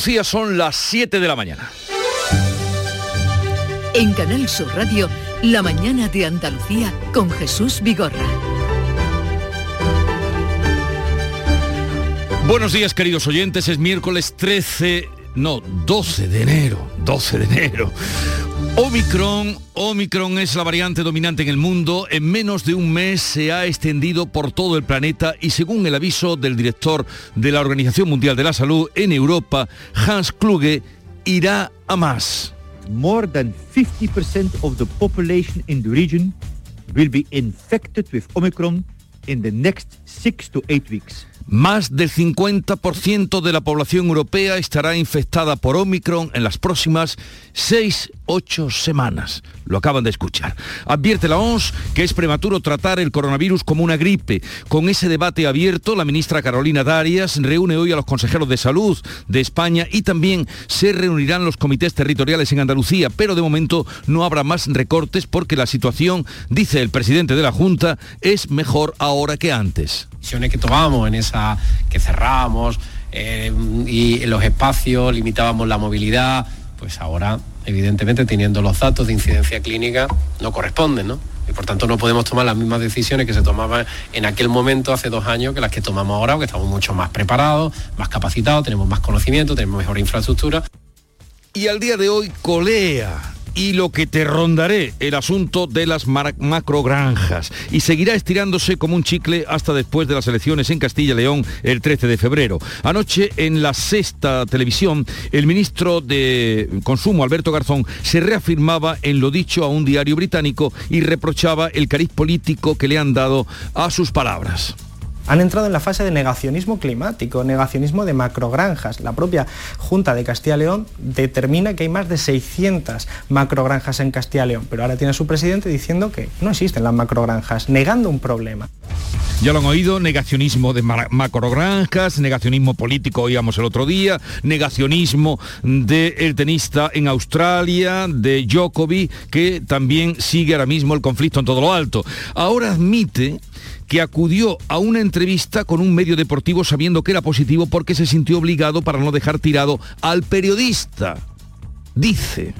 Son las 7 de la mañana. En Canal Sur Radio, La mañana de Andalucía con Jesús Vigorra. Buenos días, queridos oyentes. Es miércoles 13, no, 12 de enero. 12 de enero. Omicron, Omicron es la variante dominante en el mundo. En menos de un mes se ha extendido por todo el planeta y según el aviso del director de la Organización Mundial de la Salud en Europa, Hans Kluge, irá a más. More than 50% of the population in the region will be infected with Omicron in the next 6 to 8 weeks. Más del 50% de la población europea estará infectada por Omicron en las próximas 6-8 semanas. Lo acaban de escuchar. Advierte la OMS que es prematuro tratar el coronavirus como una gripe. Con ese debate abierto, la ministra Carolina Darias reúne hoy a los consejeros de salud de España y también se reunirán los comités territoriales en Andalucía, pero de momento no habrá más recortes porque la situación, dice el presidente de la Junta, es mejor ahora que antes. que en que cerrábamos eh, y los espacios limitábamos la movilidad, pues ahora, evidentemente, teniendo los datos de incidencia clínica, no corresponden, ¿no? Y por tanto no podemos tomar las mismas decisiones que se tomaban en aquel momento hace dos años que las que tomamos ahora, porque estamos mucho más preparados, más capacitados, tenemos más conocimiento, tenemos mejor infraestructura. Y al día de hoy colea y lo que te rondaré, el asunto de las macrogranjas. Y seguirá estirándose como un chicle hasta después de las elecciones en Castilla y León el 13 de febrero. Anoche en la sexta televisión, el ministro de Consumo, Alberto Garzón, se reafirmaba en lo dicho a un diario británico y reprochaba el cariz político que le han dado a sus palabras han entrado en la fase de negacionismo climático, negacionismo de macrogranjas. La propia Junta de Castilla y León determina que hay más de 600 macrogranjas en Castilla y León, pero ahora tiene a su presidente diciendo que no existen las macrogranjas, negando un problema. Ya lo han oído, negacionismo de macrogranjas, negacionismo político, oíamos el otro día, negacionismo del tenista en Australia, de Djokovic, que también sigue ahora mismo el conflicto en todo lo alto. Ahora admite que acudió a una entrevista con un medio deportivo sabiendo que era positivo porque se sintió obligado para no dejar tirado al periodista. Dice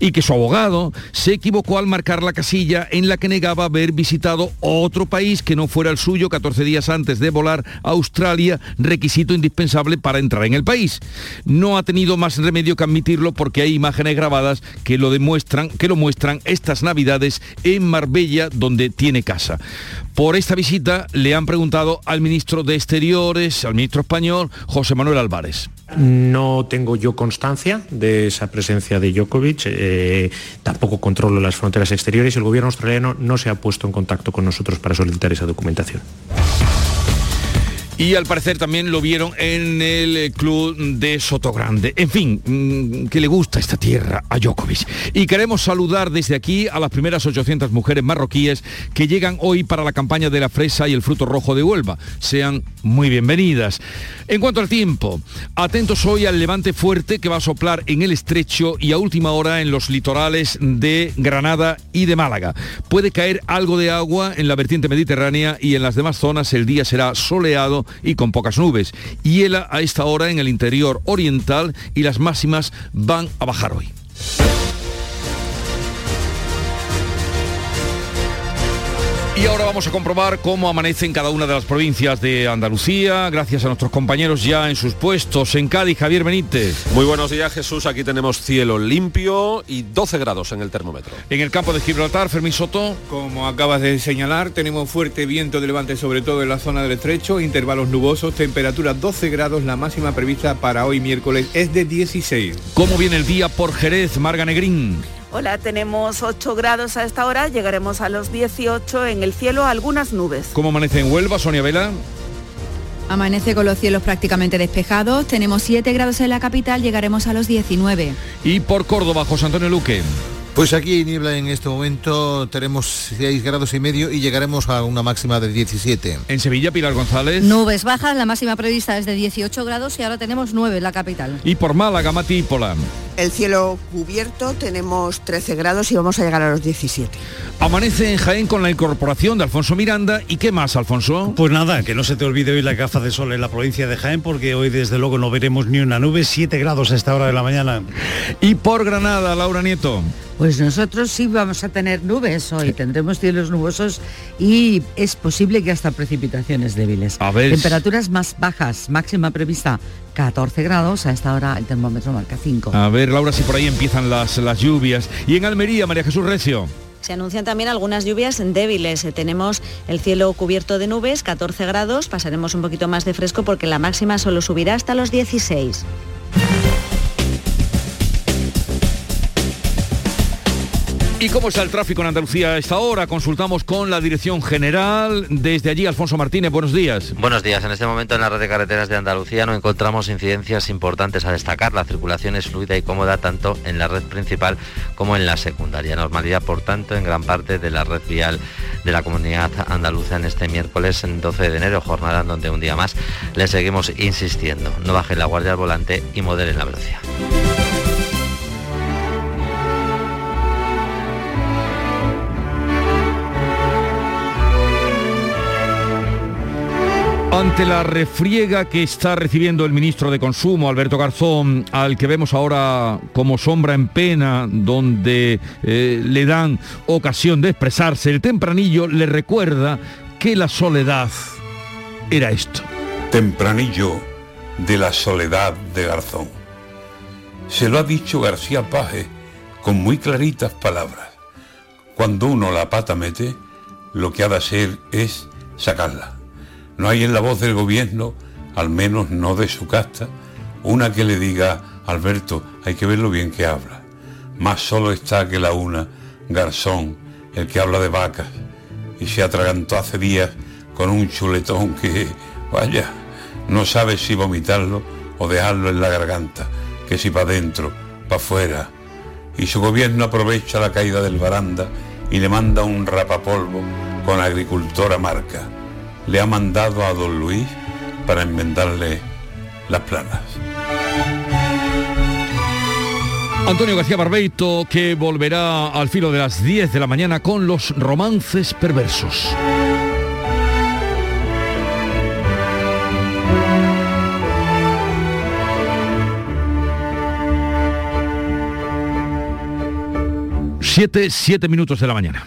y que su abogado se equivocó al marcar la casilla en la que negaba haber visitado otro país que no fuera el suyo 14 días antes de volar a Australia, requisito indispensable para entrar en el país. No ha tenido más remedio que admitirlo porque hay imágenes grabadas que lo demuestran, que lo muestran estas Navidades en Marbella donde tiene casa. Por esta visita le han preguntado al ministro de Exteriores, al ministro español, José Manuel Álvarez. No tengo yo constancia de esa presencia de Djokovic, eh, tampoco controlo las fronteras exteriores y el gobierno australiano no se ha puesto en contacto con nosotros para solicitar esa documentación. Y al parecer también lo vieron en el club de Sotogrande. En fin, mm, que le gusta esta tierra a Djokovic. Y queremos saludar desde aquí a las primeras 800 mujeres marroquíes que llegan hoy para la campaña de la fresa y el fruto rojo de Huelva. Sean muy bienvenidas. En cuanto al tiempo, atentos hoy al levante fuerte que va a soplar en el estrecho y a última hora en los litorales de Granada y de Málaga. Puede caer algo de agua en la vertiente mediterránea y en las demás zonas el día será soleado y con pocas nubes. Hiela a esta hora en el interior oriental y las máximas van a bajar hoy. Y ahora vamos a comprobar cómo amanece en cada una de las provincias de Andalucía, gracias a nuestros compañeros ya en sus puestos. En Cádiz, Javier Benítez. Muy buenos días, Jesús. Aquí tenemos cielo limpio y 12 grados en el termómetro. En el campo de Gibraltar, Fermín Soto. Como acabas de señalar, tenemos fuerte viento de levante, sobre todo en la zona del estrecho, intervalos nubosos, temperatura 12 grados, la máxima prevista para hoy miércoles es de 16. ¿Cómo viene el día por Jerez, Marga Negrín? Hola, tenemos 8 grados a esta hora, llegaremos a los 18 en el cielo, algunas nubes. ¿Cómo amanece en Huelva, Sonia Vela? Amanece con los cielos prácticamente despejados, tenemos 7 grados en la capital, llegaremos a los 19. ¿Y por Córdoba, José Antonio Luque? Pues aquí niebla en este momento, tenemos 6 grados y medio y llegaremos a una máxima de 17. En Sevilla, Pilar González. Nubes bajas, la máxima prevista es de 18 grados y ahora tenemos 9 en la capital. Y por Málaga, Mati Pola. El cielo cubierto, tenemos 13 grados y vamos a llegar a los 17. Amanece en Jaén con la incorporación de Alfonso Miranda. ¿Y qué más, Alfonso? Pues nada, que no se te olvide hoy la gafa de sol en la provincia de Jaén, porque hoy desde luego no veremos ni una nube, 7 grados a esta hora de la mañana. Y por Granada, Laura Nieto. Pues nosotros sí vamos a tener nubes hoy, tendremos cielos nubosos y es posible que hasta precipitaciones débiles. A ver. Temperaturas más bajas, máxima prevista 14 grados, a esta hora el termómetro marca 5. A ver, Laura, si por ahí empiezan las, las lluvias. Y en Almería, María Jesús Recio. Se anuncian también algunas lluvias débiles. Eh, Tenemos el cielo cubierto de nubes, 14 grados, pasaremos un poquito más de fresco porque la máxima solo subirá hasta los 16. ¿Y cómo está el tráfico en Andalucía a esta hora? Consultamos con la Dirección General. Desde allí, Alfonso Martínez, buenos días. Buenos días. En este momento en la red de carreteras de Andalucía no encontramos incidencias importantes a destacar. La circulación es fluida y cómoda tanto en la red principal como en la secundaria. Normalidad, por tanto, en gran parte de la red vial de la comunidad andaluza en este miércoles 12 de enero, jornada en donde un día más le seguimos insistiendo. No bajen la guardia al volante y moderen la velocidad. Ante la refriega que está recibiendo el ministro de Consumo, Alberto Garzón, al que vemos ahora como sombra en pena, donde eh, le dan ocasión de expresarse, el tempranillo le recuerda que la soledad era esto. Tempranillo de la soledad de Garzón. Se lo ha dicho García Paje con muy claritas palabras. Cuando uno la pata mete, lo que ha de hacer es sacarla. No hay en la voz del gobierno, al menos no de su casta, una que le diga, Alberto, hay que verlo bien que habla. Más solo está que la una, Garzón, el que habla de vacas, y se atragantó hace días con un chuletón que, vaya, no sabe si vomitarlo o dejarlo en la garganta, que si para adentro, para afuera. Y su gobierno aprovecha la caída del baranda y le manda un rapapolvo con agricultora marca le ha mandado a don Luis para enmendarle las planas. Antonio García Barbeito que volverá al filo de las 10 de la mañana con los romances perversos. Siete, siete minutos de la mañana.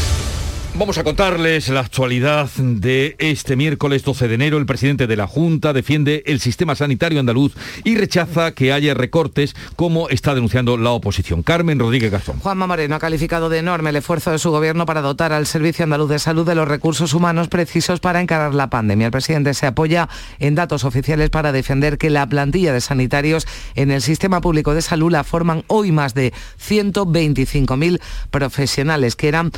Vamos a contarles la actualidad de este miércoles 12 de enero. El presidente de la Junta defiende el sistema sanitario andaluz y rechaza que haya recortes como está denunciando la oposición. Carmen Rodríguez Garzón. Juanma Moreno ha calificado de enorme el esfuerzo de su gobierno para dotar al Servicio Andaluz de Salud de los recursos humanos precisos para encarar la pandemia. El presidente se apoya en datos oficiales para defender que la plantilla de sanitarios en el sistema público de salud la forman hoy más de 125.000 profesionales, que eran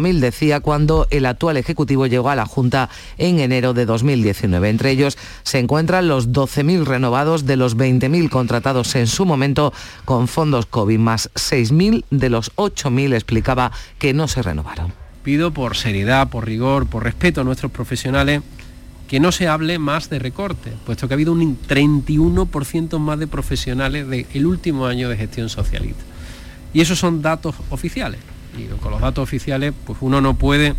95.000 decía cuando el actual Ejecutivo llegó a la Junta en enero de 2019. Entre ellos se encuentran los 12.000 renovados de los 20.000 contratados en su momento con fondos COVID, más 6.000 de los 8.000 explicaba que no se renovaron. Pido por seriedad, por rigor, por respeto a nuestros profesionales que no se hable más de recorte, puesto que ha habido un 31% más de profesionales del último año de gestión socialista. Y esos son datos oficiales y con los datos oficiales, pues uno no puede,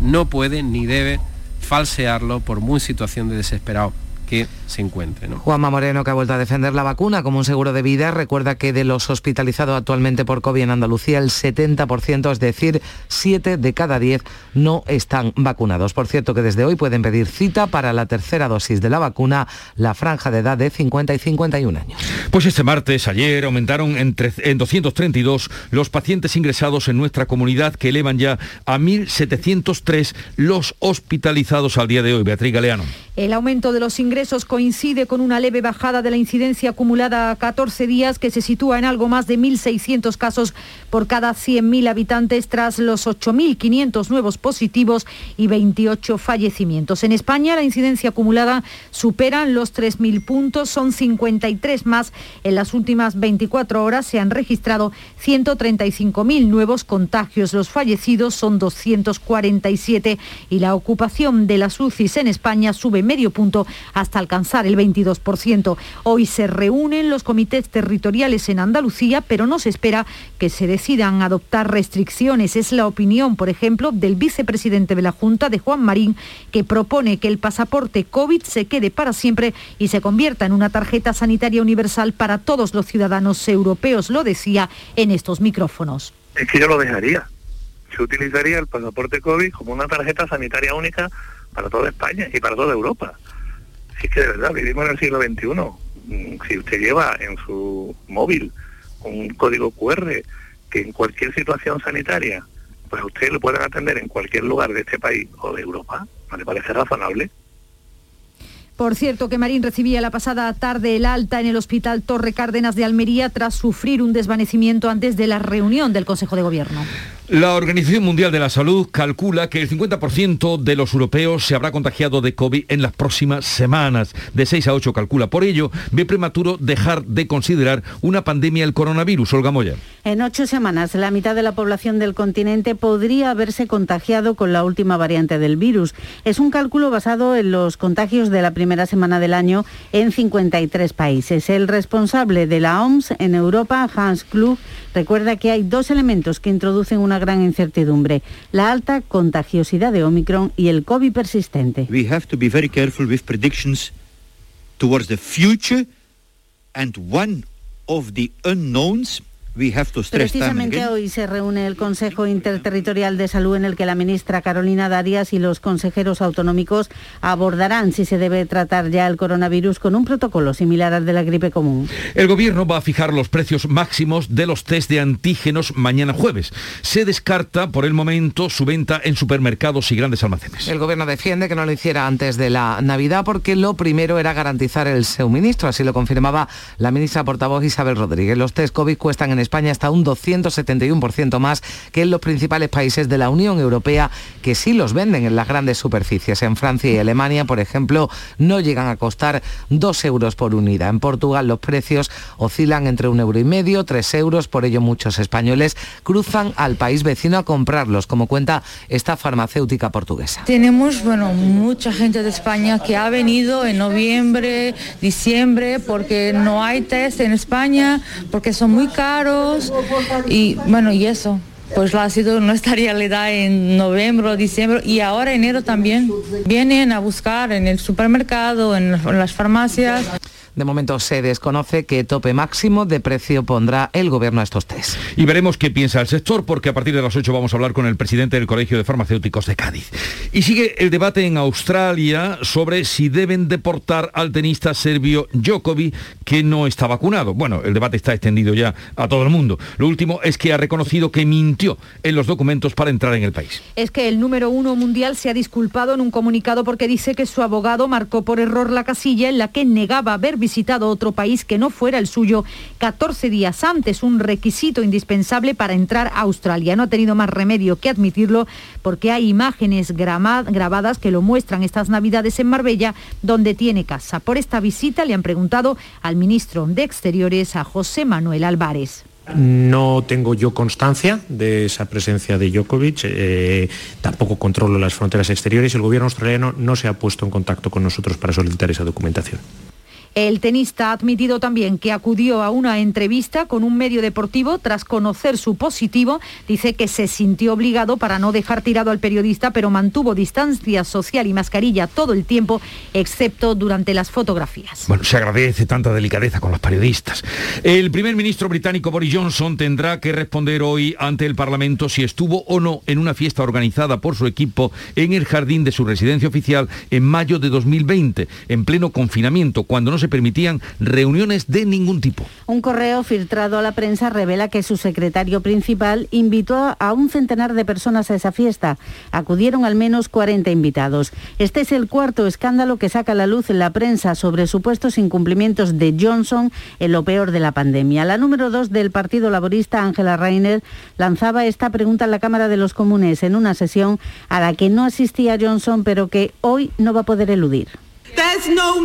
no puede ni debe falsearlo por muy situación de desesperado que se encuentre. ¿no? Juanma Moreno, que ha vuelto a defender la vacuna como un seguro de vida, recuerda que de los hospitalizados actualmente por COVID en Andalucía, el 70%, es decir, 7 de cada 10, no están vacunados. Por cierto, que desde hoy pueden pedir cita para la tercera dosis de la vacuna, la franja de edad de 50 y 51 años. Pues este martes, ayer, aumentaron en, en 232 los pacientes ingresados en nuestra comunidad, que elevan ya a 1.703 los hospitalizados al día de hoy. Beatriz Galeano. El aumento de los ingresos coincide con una leve bajada de la incidencia acumulada a 14 días que se sitúa en algo más de 1.600 casos por cada 100.000 habitantes tras los 8.500 nuevos positivos y 28 fallecimientos. En España la incidencia acumulada supera los 3.000 puntos, son 53 más. En las últimas 24 horas se han registrado 135.000 nuevos contagios. Los fallecidos son 247 y la ocupación de las UCIs en España sube medio punto hasta alcanzar el 22%. Hoy se reúnen los comités territoriales en Andalucía, pero no se espera que se decidan adoptar restricciones. Es la opinión, por ejemplo, del vicepresidente de la Junta, de Juan Marín, que propone que el pasaporte COVID se quede para siempre y se convierta en una tarjeta sanitaria universal para todos los ciudadanos europeos, lo decía en estos micrófonos. Es que yo lo dejaría. Se utilizaría el pasaporte COVID como una tarjeta sanitaria única para toda España y para toda Europa. Si es que de verdad vivimos en el siglo XXI. Mm, si usted lleva en su móvil un código QR que en cualquier situación sanitaria, pues usted lo pueden atender en cualquier lugar de este país o de Europa, ¿no le parece razonable? Por cierto, que Marín recibía la pasada tarde el alta en el Hospital Torre Cárdenas de Almería tras sufrir un desvanecimiento antes de la reunión del Consejo de Gobierno. La Organización Mundial de la Salud calcula que el 50% de los europeos se habrá contagiado de COVID en las próximas semanas. De 6 a 8 calcula. Por ello, ve prematuro dejar de considerar una pandemia el coronavirus. Olga Moya. En ocho semanas, la mitad de la población del continente podría haberse contagiado con la última variante del virus. Es un cálculo basado en los contagios de la primera semana del año en 53 países. El responsable de la OMS en Europa, Hans Klug, recuerda que hay dos elementos que introducen una gran incertidumbre, la alta contagiosidad de Omicron y el COVID persistente. We have to be very careful with predictions towards the future and one of the unknowns Precisamente hoy se reúne el Consejo Interterritorial de Salud en el que la ministra Carolina Darias y los consejeros autonómicos abordarán si se debe tratar ya el coronavirus con un protocolo similar al de la gripe común. El gobierno va a fijar los precios máximos de los test de antígenos mañana jueves. Se descarta por el momento su venta en supermercados y grandes almacenes. El gobierno defiende que no lo hiciera antes de la Navidad porque lo primero era garantizar el suministro, así lo confirmaba la ministra portavoz Isabel Rodríguez. Los test COVID cuestan en España hasta un 271% más que en los principales países de la Unión Europea que sí los venden en las grandes superficies. En Francia y Alemania, por ejemplo, no llegan a costar 2 euros por unidad. En Portugal los precios oscilan entre un euro y medio, 3 euros, por ello muchos españoles cruzan al país vecino a comprarlos, como cuenta esta farmacéutica portuguesa. Tenemos, bueno, mucha gente de España que ha venido en noviembre, diciembre, porque no hay test en España, porque son muy caros y bueno, y eso. Pues ha sido nuestra realidad en noviembre, diciembre y ahora enero también. Vienen a buscar en el supermercado, en las farmacias. De momento se desconoce qué tope máximo de precio pondrá el gobierno a estos test. Y veremos qué piensa el sector, porque a partir de las 8 vamos a hablar con el presidente del Colegio de Farmacéuticos de Cádiz. Y sigue el debate en Australia sobre si deben deportar al tenista serbio Djokovic, que no está vacunado. Bueno, el debate está extendido ya a todo el mundo. Lo último es que ha reconocido que mintió en los documentos para entrar en el país. Es que el número uno mundial se ha disculpado en un comunicado porque dice que su abogado marcó por error la casilla en la que negaba haber visitado otro país que no fuera el suyo 14 días antes, un requisito indispensable para entrar a Australia. No ha tenido más remedio que admitirlo porque hay imágenes grabadas que lo muestran estas navidades en Marbella, donde tiene casa. Por esta visita le han preguntado al ministro de Exteriores, a José Manuel Álvarez. No tengo yo constancia de esa presencia de Djokovic, eh, tampoco controlo las fronteras exteriores y el gobierno australiano no se ha puesto en contacto con nosotros para solicitar esa documentación. El tenista ha admitido también que acudió a una entrevista con un medio deportivo tras conocer su positivo. Dice que se sintió obligado para no dejar tirado al periodista, pero mantuvo distancia social y mascarilla todo el tiempo, excepto durante las fotografías. Bueno, se agradece tanta delicadeza con los periodistas. El primer ministro británico Boris Johnson tendrá que responder hoy ante el Parlamento si estuvo o no en una fiesta organizada por su equipo en el jardín de su residencia oficial en mayo de 2020, en pleno confinamiento, cuando no se permitían reuniones de ningún tipo. Un correo filtrado a la prensa revela que su secretario principal invitó a un centenar de personas a esa fiesta. Acudieron al menos 40 invitados. Este es el cuarto escándalo que saca a la luz en la prensa sobre supuestos incumplimientos de Johnson en lo peor de la pandemia. La número dos del Partido Laborista, Angela Reiner, lanzaba esta pregunta en la Cámara de los Comunes en una sesión a la que no asistía Johnson, pero que hoy no va a poder eludir. No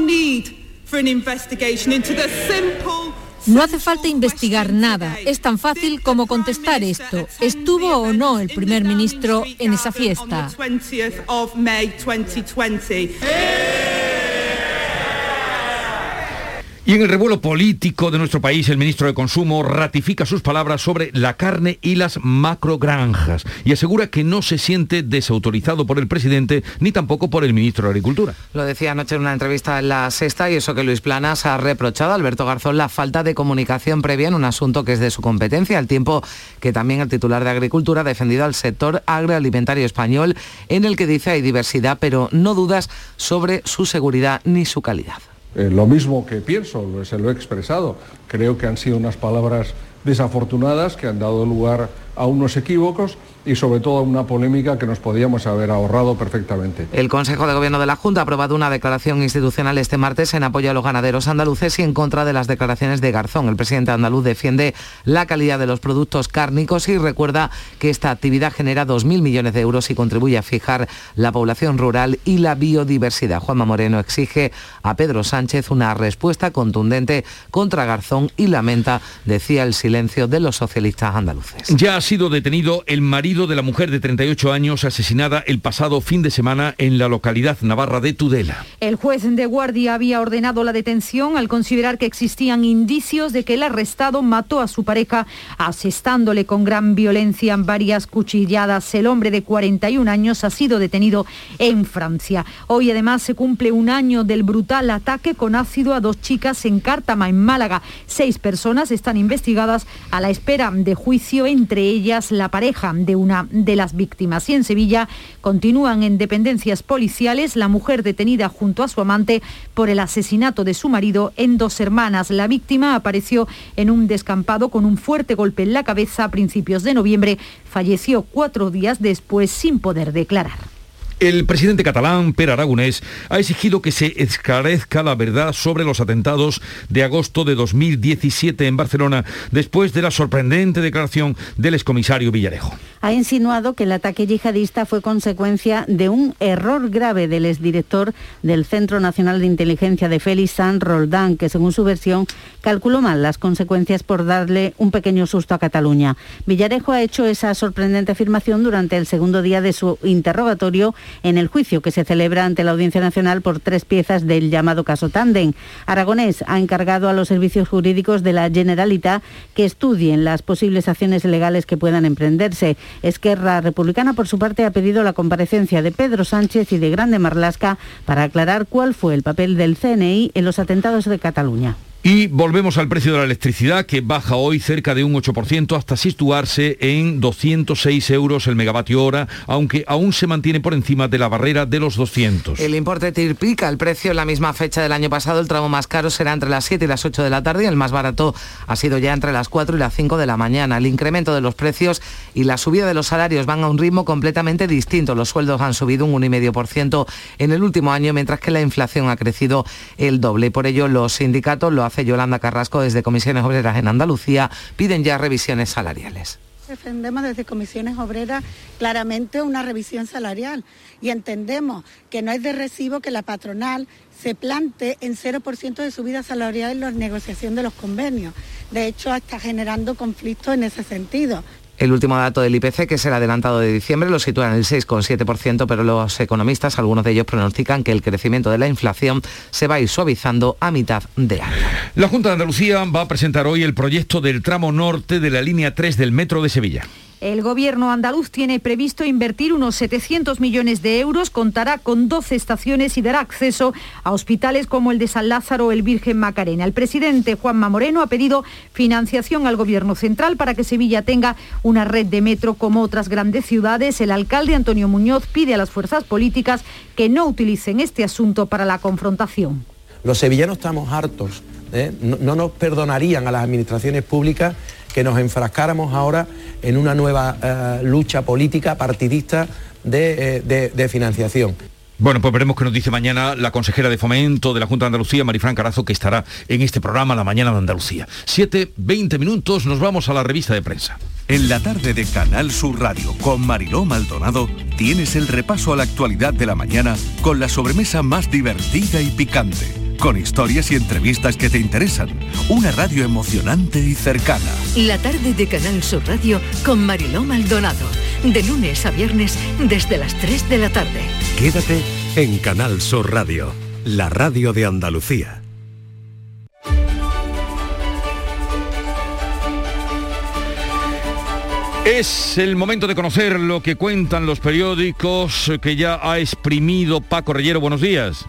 hace falta investigar nada. Es tan fácil como contestar esto. ¿Estuvo o no el primer ministro en esa fiesta? Y en el revuelo político de nuestro país, el ministro de Consumo ratifica sus palabras sobre la carne y las macrogranjas y asegura que no se siente desautorizado por el presidente ni tampoco por el ministro de Agricultura. Lo decía anoche en una entrevista en La Sexta y eso que Luis Planas ha reprochado a Alberto Garzón la falta de comunicación previa en un asunto que es de su competencia, al tiempo que también el titular de Agricultura ha defendido al sector agroalimentario español en el que dice hay diversidad, pero no dudas sobre su seguridad ni su calidad. Eh, lo mismo que pienso, se lo he expresado. Creo que han sido unas palabras desafortunadas que han dado lugar a unos equívocos y sobre todo una polémica que nos podíamos haber ahorrado perfectamente. El Consejo de Gobierno de la Junta ha aprobado una declaración institucional este martes en apoyo a los ganaderos andaluces y en contra de las declaraciones de Garzón. El presidente andaluz defiende la calidad de los productos cárnicos y recuerda que esta actividad genera 2.000 millones de euros y contribuye a fijar la población rural y la biodiversidad. Juanma Moreno exige a Pedro Sánchez una respuesta contundente contra Garzón y lamenta, decía, el silencio de los socialistas andaluces. Ya sido detenido el marido de la mujer de 38 años asesinada el pasado fin de semana en la localidad navarra de Tudela. El juez de guardia había ordenado la detención al considerar que existían indicios de que el arrestado mató a su pareja asestándole con gran violencia en varias cuchilladas. El hombre de 41 años ha sido detenido en Francia. Hoy además se cumple un año del brutal ataque con ácido a dos chicas en Cártama, en Málaga. Seis personas están investigadas a la espera de juicio, entre ellas la pareja de un una de las víctimas. Y en Sevilla continúan en dependencias policiales la mujer detenida junto a su amante por el asesinato de su marido en dos hermanas. La víctima apareció en un descampado con un fuerte golpe en la cabeza a principios de noviembre. Falleció cuatro días después sin poder declarar. El presidente catalán, Per Aragonés, ha exigido que se esclarezca la verdad sobre los atentados de agosto de 2017 en Barcelona, después de la sorprendente declaración del excomisario Villarejo. Ha insinuado que el ataque yihadista fue consecuencia de un error grave del exdirector del Centro Nacional de Inteligencia de Félix San Roldán, que según su versión calculó mal las consecuencias por darle un pequeño susto a Cataluña. Villarejo ha hecho esa sorprendente afirmación durante el segundo día de su interrogatorio en el juicio que se celebra ante la Audiencia Nacional por tres piezas del llamado caso Tanden. Aragonés ha encargado a los servicios jurídicos de la Generalitat que estudien las posibles acciones legales que puedan emprenderse. Esquerra Republicana, por su parte, ha pedido la comparecencia de Pedro Sánchez y de Grande Marlasca para aclarar cuál fue el papel del CNI en los atentados de Cataluña. Y volvemos al precio de la electricidad que baja hoy cerca de un 8% hasta situarse en 206 euros el megavatio hora, aunque aún se mantiene por encima de la barrera de los 200. El importe triplica el precio en la misma fecha del año pasado. El tramo más caro será entre las 7 y las 8 de la tarde y el más barato ha sido ya entre las 4 y las 5 de la mañana. El incremento de los precios y la subida de los salarios van a un ritmo completamente distinto. Los sueldos han subido un 1,5% en el último año, mientras que la inflación ha crecido el doble. Por ello, los sindicatos lo Yolanda Carrasco desde Comisiones Obreras en Andalucía, piden ya revisiones salariales. Defendemos desde comisiones obreras claramente una revisión salarial y entendemos que no es de recibo que la patronal se plante en 0% de subida salarial en la negociación de los convenios. De hecho, está generando conflictos en ese sentido. El último dato del IPC, que es el adelantado de diciembre, lo sitúa en el 6,7%, pero los economistas, algunos de ellos pronostican que el crecimiento de la inflación se va a ir suavizando a mitad de año. La Junta de Andalucía va a presentar hoy el proyecto del tramo norte de la línea 3 del Metro de Sevilla. El gobierno andaluz tiene previsto invertir unos 700 millones de euros, contará con 12 estaciones y dará acceso a hospitales como el de San Lázaro o el Virgen Macarena. El presidente Juanma Moreno ha pedido financiación al gobierno central para que Sevilla tenga una red de metro como otras grandes ciudades. El alcalde Antonio Muñoz pide a las fuerzas políticas que no utilicen este asunto para la confrontación. Los sevillanos estamos hartos, ¿eh? no, no nos perdonarían a las administraciones públicas que nos enfrascáramos ahora en una nueva eh, lucha política partidista de, eh, de- de financiación. Bueno, pues veremos qué nos dice mañana la consejera de Fomento de la Junta de Andalucía, Marifran Carazo, que estará en este programa La Mañana de Andalucía. 7, 20 minutos, nos vamos a la revista de prensa. En la tarde de Canal Sur Radio con Mariló Maldonado tienes el repaso a la actualidad de la mañana con la sobremesa más divertida y picante, con historias y entrevistas que te interesan, una radio emocionante y cercana. La tarde de Canal Sur Radio con Mariló Maldonado. De lunes a viernes desde las 3 de la tarde. Quédate en Canal Sur Radio, la radio de Andalucía. Es el momento de conocer lo que cuentan los periódicos que ya ha exprimido Paco Reyero. Buenos días.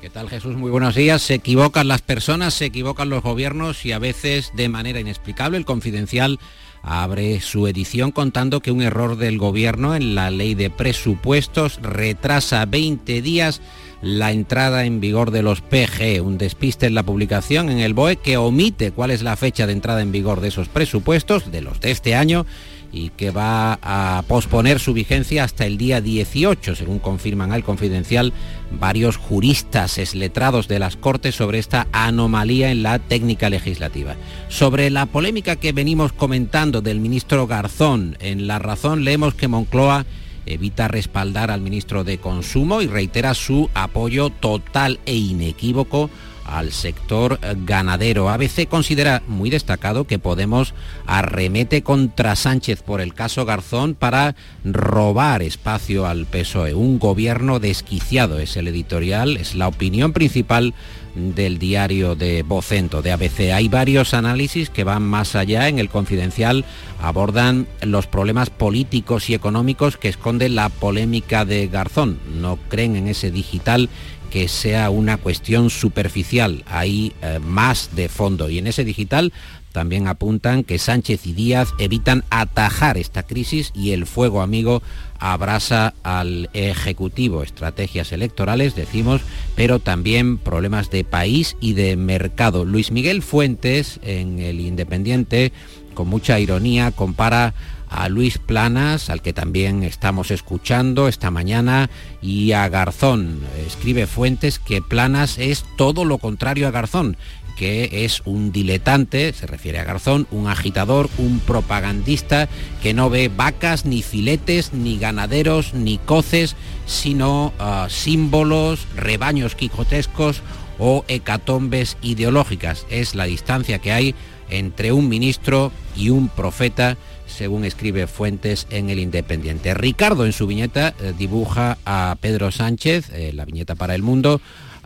¿Qué tal Jesús? Muy buenos días. Se equivocan las personas, se equivocan los gobiernos y a veces de manera inexplicable. El Confidencial abre su edición contando que un error del gobierno en la ley de presupuestos retrasa 20 días la entrada en vigor de los PG, un despiste en la publicación en el BOE que omite cuál es la fecha de entrada en vigor de esos presupuestos, de los de este año, y que va a posponer su vigencia hasta el día 18, según confirman al Confidencial varios juristas esletrados de las Cortes sobre esta anomalía en la técnica legislativa. Sobre la polémica que venimos comentando del ministro Garzón, en La Razón leemos que Moncloa evita respaldar al ministro de Consumo y reitera su apoyo total e inequívoco al sector ganadero. ABC considera muy destacado que Podemos arremete contra Sánchez por el caso Garzón para robar espacio al PSOE. Un gobierno desquiciado es el editorial, es la opinión principal del diario de Vocento, de ABC. Hay varios análisis que van más allá. En el Confidencial abordan los problemas políticos y económicos que esconde la polémica de Garzón. No creen en ese digital que sea una cuestión superficial, hay eh, más de fondo. Y en ese digital también apuntan que Sánchez y Díaz evitan atajar esta crisis y el fuego amigo abrasa al Ejecutivo. Estrategias electorales, decimos, pero también problemas de país y de mercado. Luis Miguel Fuentes, en El Independiente, con mucha ironía, compara a Luis Planas, al que también estamos escuchando esta mañana, y a Garzón. Escribe Fuentes que Planas es todo lo contrario a Garzón que es un diletante, se refiere a Garzón, un agitador, un propagandista que no ve vacas, ni filetes, ni ganaderos, ni coces, sino uh, símbolos, rebaños quijotescos o hecatombes ideológicas. Es la distancia que hay entre un ministro y un profeta según escribe Fuentes en El Independiente. Ricardo en su viñeta eh, dibuja a Pedro Sánchez, eh, la viñeta para el mundo,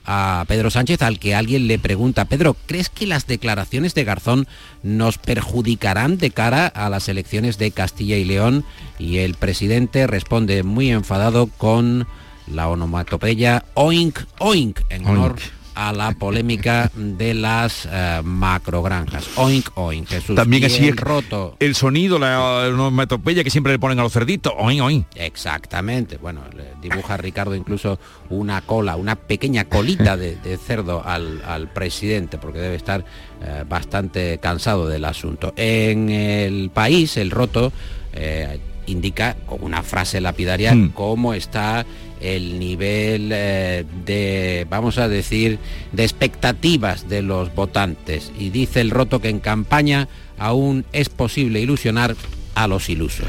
a Pedro Sánchez al que alguien le pregunta, Pedro, ¿crees que las declaraciones de Garzón nos perjudicarán de cara a las elecciones de Castilla y León? Y el presidente responde muy enfadado con la onomatopeya oink oink en honor. A la polémica de las eh, macrogranjas. Oink oink. Jesús. También así es roto. el sonido, la onomatopeya que siempre le ponen a los cerditos. Oin, oin. Exactamente. Bueno, dibuja Ricardo incluso una cola, una pequeña colita de, de cerdo al, al presidente, porque debe estar eh, bastante cansado del asunto. En el país, el roto eh, indica con una frase lapidaria Hmm. cómo está el nivel eh, de, vamos a decir, de expectativas de los votantes. Y dice el roto que en campaña aún es posible ilusionar a los ilusos.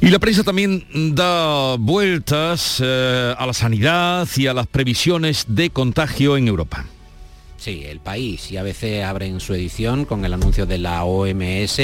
Y la prensa también da vueltas eh, a la sanidad y a las previsiones de contagio en Europa. Sí, el país y ABC abren su edición con el anuncio de la OMS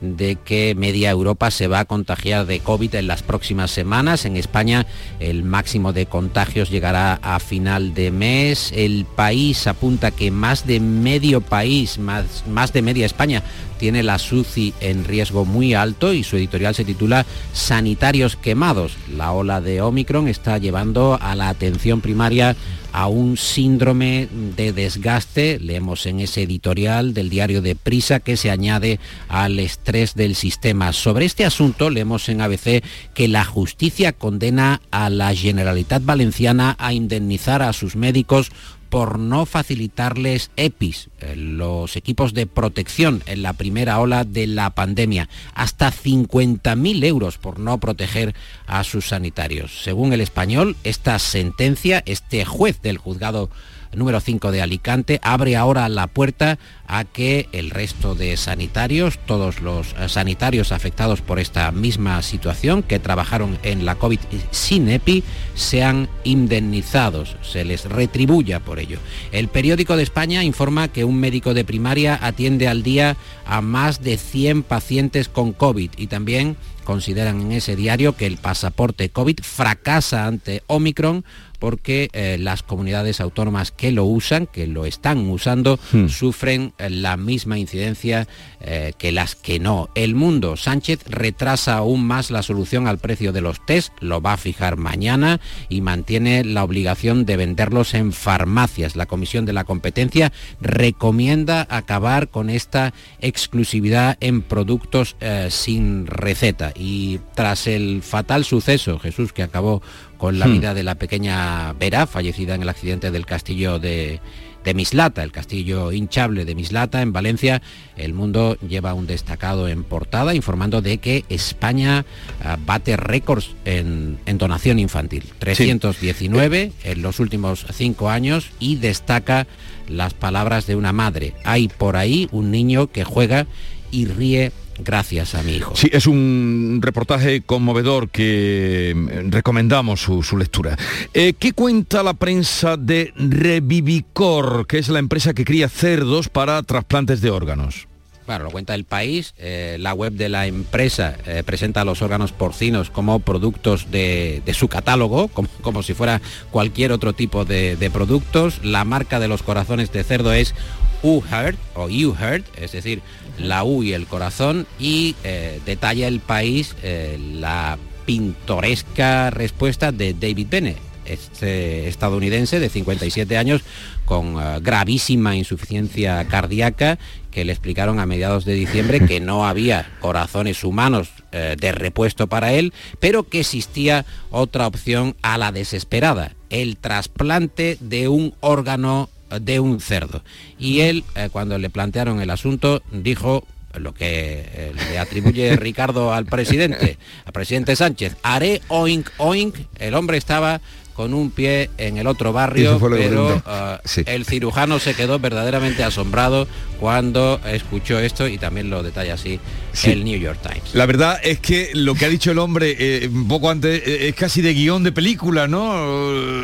de que media Europa se va a contagiar de COVID en las próximas semanas. En España el máximo de contagios llegará a final de mes. El país apunta que más de medio país, más, más de media España, tiene la SUCI en riesgo muy alto y su editorial se titula Sanitarios quemados. La ola de Omicron está llevando a la atención primaria a un síndrome de desgaste, leemos en ese editorial del diario de Prisa, que se añade al estrés del sistema. Sobre este asunto leemos en ABC que la justicia condena a la Generalitat Valenciana a indemnizar a sus médicos por no facilitarles EPIs, eh, los equipos de protección en la primera ola de la pandemia, hasta 50.000 euros por no proteger a sus sanitarios. Según el español, esta sentencia, este juez del juzgado número 5 de Alicante abre ahora la puerta a que el resto de sanitarios, todos los eh, sanitarios afectados por esta misma situación que trabajaron en la COVID sin EPI, sean indemnizados, se les retribuya por ello. El periódico de España informa que un médico de primaria atiende al día a más de 100 pacientes con COVID y también consideran en ese diario que el pasaporte COVID fracasa ante Omicron porque eh, las comunidades autónomas que lo usan, que lo están usando, Hmm. sufren eh, la misma incidencia eh, que las que no. El Mundo, Sánchez retrasa aún más la solución al precio de los test, lo va a fijar mañana y mantiene la obligación de venderlos en farmacias. La Comisión de la Competencia recomienda acabar con esta exclusividad en productos eh, sin receta. Y tras el fatal suceso, Jesús, que acabó con la Hmm. vida de la pequeña Vera, fallecida en el accidente del castillo de, de Mislata, el castillo hinchable de Mislata en Valencia, el mundo lleva un destacado en portada informando de que España ah, bate récords en, en donación infantil. 319 en los últimos cinco años y destaca las palabras de una madre. Hay por ahí un niño que juega y ríe gracias a mi hijo. Sí, es un reportaje conmovedor que mm, recomendamos su, su lectura. Eh, ¿Qué cuenta la prensa de Revivicor, que es la empresa que cría cerdos para trasplantes de órganos? Claro, lo cuenta el país. eh, la web de la empresa eh, presenta a los órganos porcinos como productos de, de su catálogo, como, como si fuera cualquier otro tipo de, de productos. La marca de los corazones de cerdo es U-Heart o U-Heart, es decir, la U y el corazón. Y eh, detalla el país eh, la pintoresca respuesta de David Bennett este estadounidense de 57 años con eh, gravísima insuficiencia cardíaca que le explicaron a mediados de diciembre que no había corazones humanos de repuesto para él, pero que existía otra opción a la desesperada, el trasplante de un órgano de un cerdo. Y él, eh, cuando le plantearon el asunto, dijo lo que eh, le atribuye Ricardo al presidente, al presidente Sánchez, haré oink oink, el hombre estaba con un pie en el otro barrio, pero Sí. el cirujano se quedó verdaderamente asombrado cuando escuchó esto y también lo detalla así Sí. el New York Times. La verdad es que lo que ha dicho el hombre eh, un poco antes eh, es casi de guion de película, ¿no?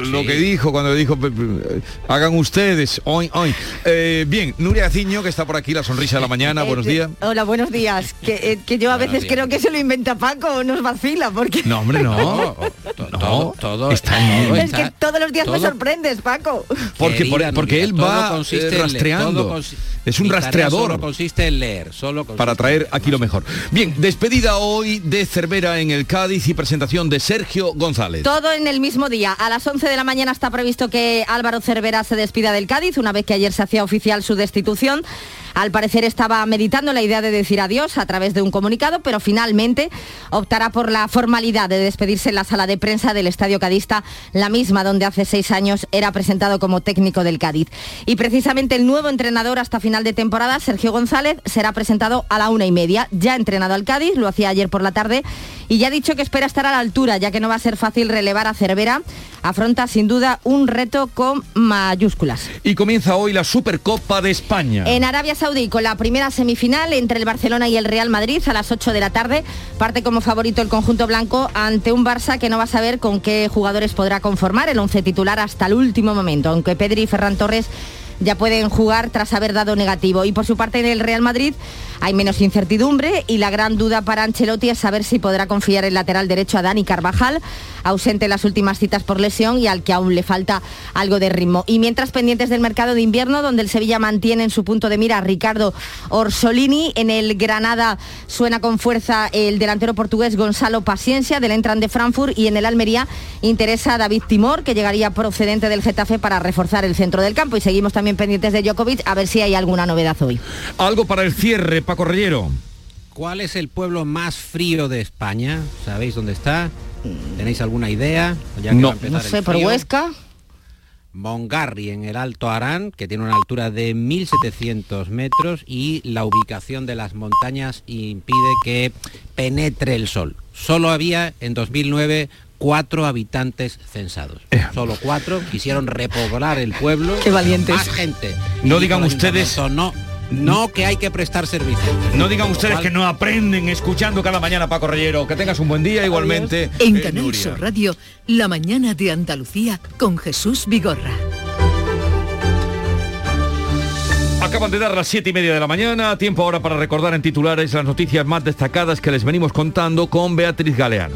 Lo que dijo cuando dijo "Pe- pe- hagan ustedes, hoy, hoy. Eh, bien, Nuria Ciño, que está por aquí, la sonrisa de la mañana, buenos días. Hola, buenos días. Que, eh, que yo a Buenos veces días. creo que se lo inventa Paco o nos vacila, porque... No, hombre, no. todo, todo, está todo es está- que todos los días me sorprendes, Paco. Porque, por- porque Nuria, él todo va consiste eh, en rastreando. todo consi- es un rastreador. Solo consiste en leer, solo consiste para traer aquí lo mejor. Bien, despedida hoy de Cervera en el Cádiz y presentación de Sergio González. Todo en el mismo día. A las 11 de la mañana está previsto que Álvaro Cervera se despida del Cádiz, una vez que ayer se hacía oficial su destitución. Al parecer estaba meditando la idea de decir adiós a través de un comunicado, pero finalmente optará por la formalidad de despedirse en la sala de prensa del Estadio Cadista, la misma donde hace seis años era presentado como técnico del Cádiz. Y precisamente el nuevo entrenador hasta final de temporada, Sergio González, será presentado a la una y media. Ya ha entrenado al Cádiz, lo hacía ayer por la tarde, y ya ha dicho que espera estar a la altura, ya que no va a ser fácil relevar a Cervera. Afronta sin duda un reto con mayúsculas. Y comienza hoy la Supercopa de España. En Arabia Saudí, con la primera semifinal entre el Barcelona y el Real Madrid a las 8 de la tarde, parte como favorito el conjunto blanco ante un Barça que no va a saber con qué jugadores podrá conformar el once titular hasta el último momento, aunque Pedri y Ferran Torres ya pueden jugar tras haber dado negativo. Y por su parte en el Real Madrid hay menos incertidumbre y la gran duda para Ancelotti es saber si podrá confiar el lateral derecho a Dani Carvajal, ausente en las últimas citas por lesión y al que aún le falta algo de ritmo. Y mientras pendientes del mercado de invierno, donde el Sevilla mantiene en su punto de mira a Ricardo Orsolini, en el Granada suena con fuerza el delantero portugués Gonzalo Paciencia del Entran de Frankfurt y en el Almería interesa a David Timor, que llegaría procedente del Getafe para reforzar el centro del campo. Y seguimos también pendientes de Djokovic a ver si hay alguna novedad hoy. Algo para el cierre, Paco Rellero. ¿Cuál es el pueblo más frío de España? ¿Sabéis dónde está? ¿Tenéis alguna idea? Ya que No. va a empezar No sé, por. Huesca. Mongarri en el Alto Arán, que tiene una altura de 1.700 metros y la ubicación de las montañas impide que penetre el sol. Solo había en 2009 cuatro habitantes censados. Solo cuatro quisieron repoblar el pueblo. Qué valientes. Más gente. No Y digan ustedes- No, no que hay que prestar servicio. No digan ustedes cual- que no aprenden escuchando cada mañana Paco Rellero. Que tengas un buen día igualmente. En eh, Canal Nuria. Sur Radio, La mañana de Andalucía con Jesús Vigorra. Acaban de dar las siete y media de la mañana. Tiempo ahora para recordar en titulares las noticias más destacadas que les venimos contando con Beatriz Galeano.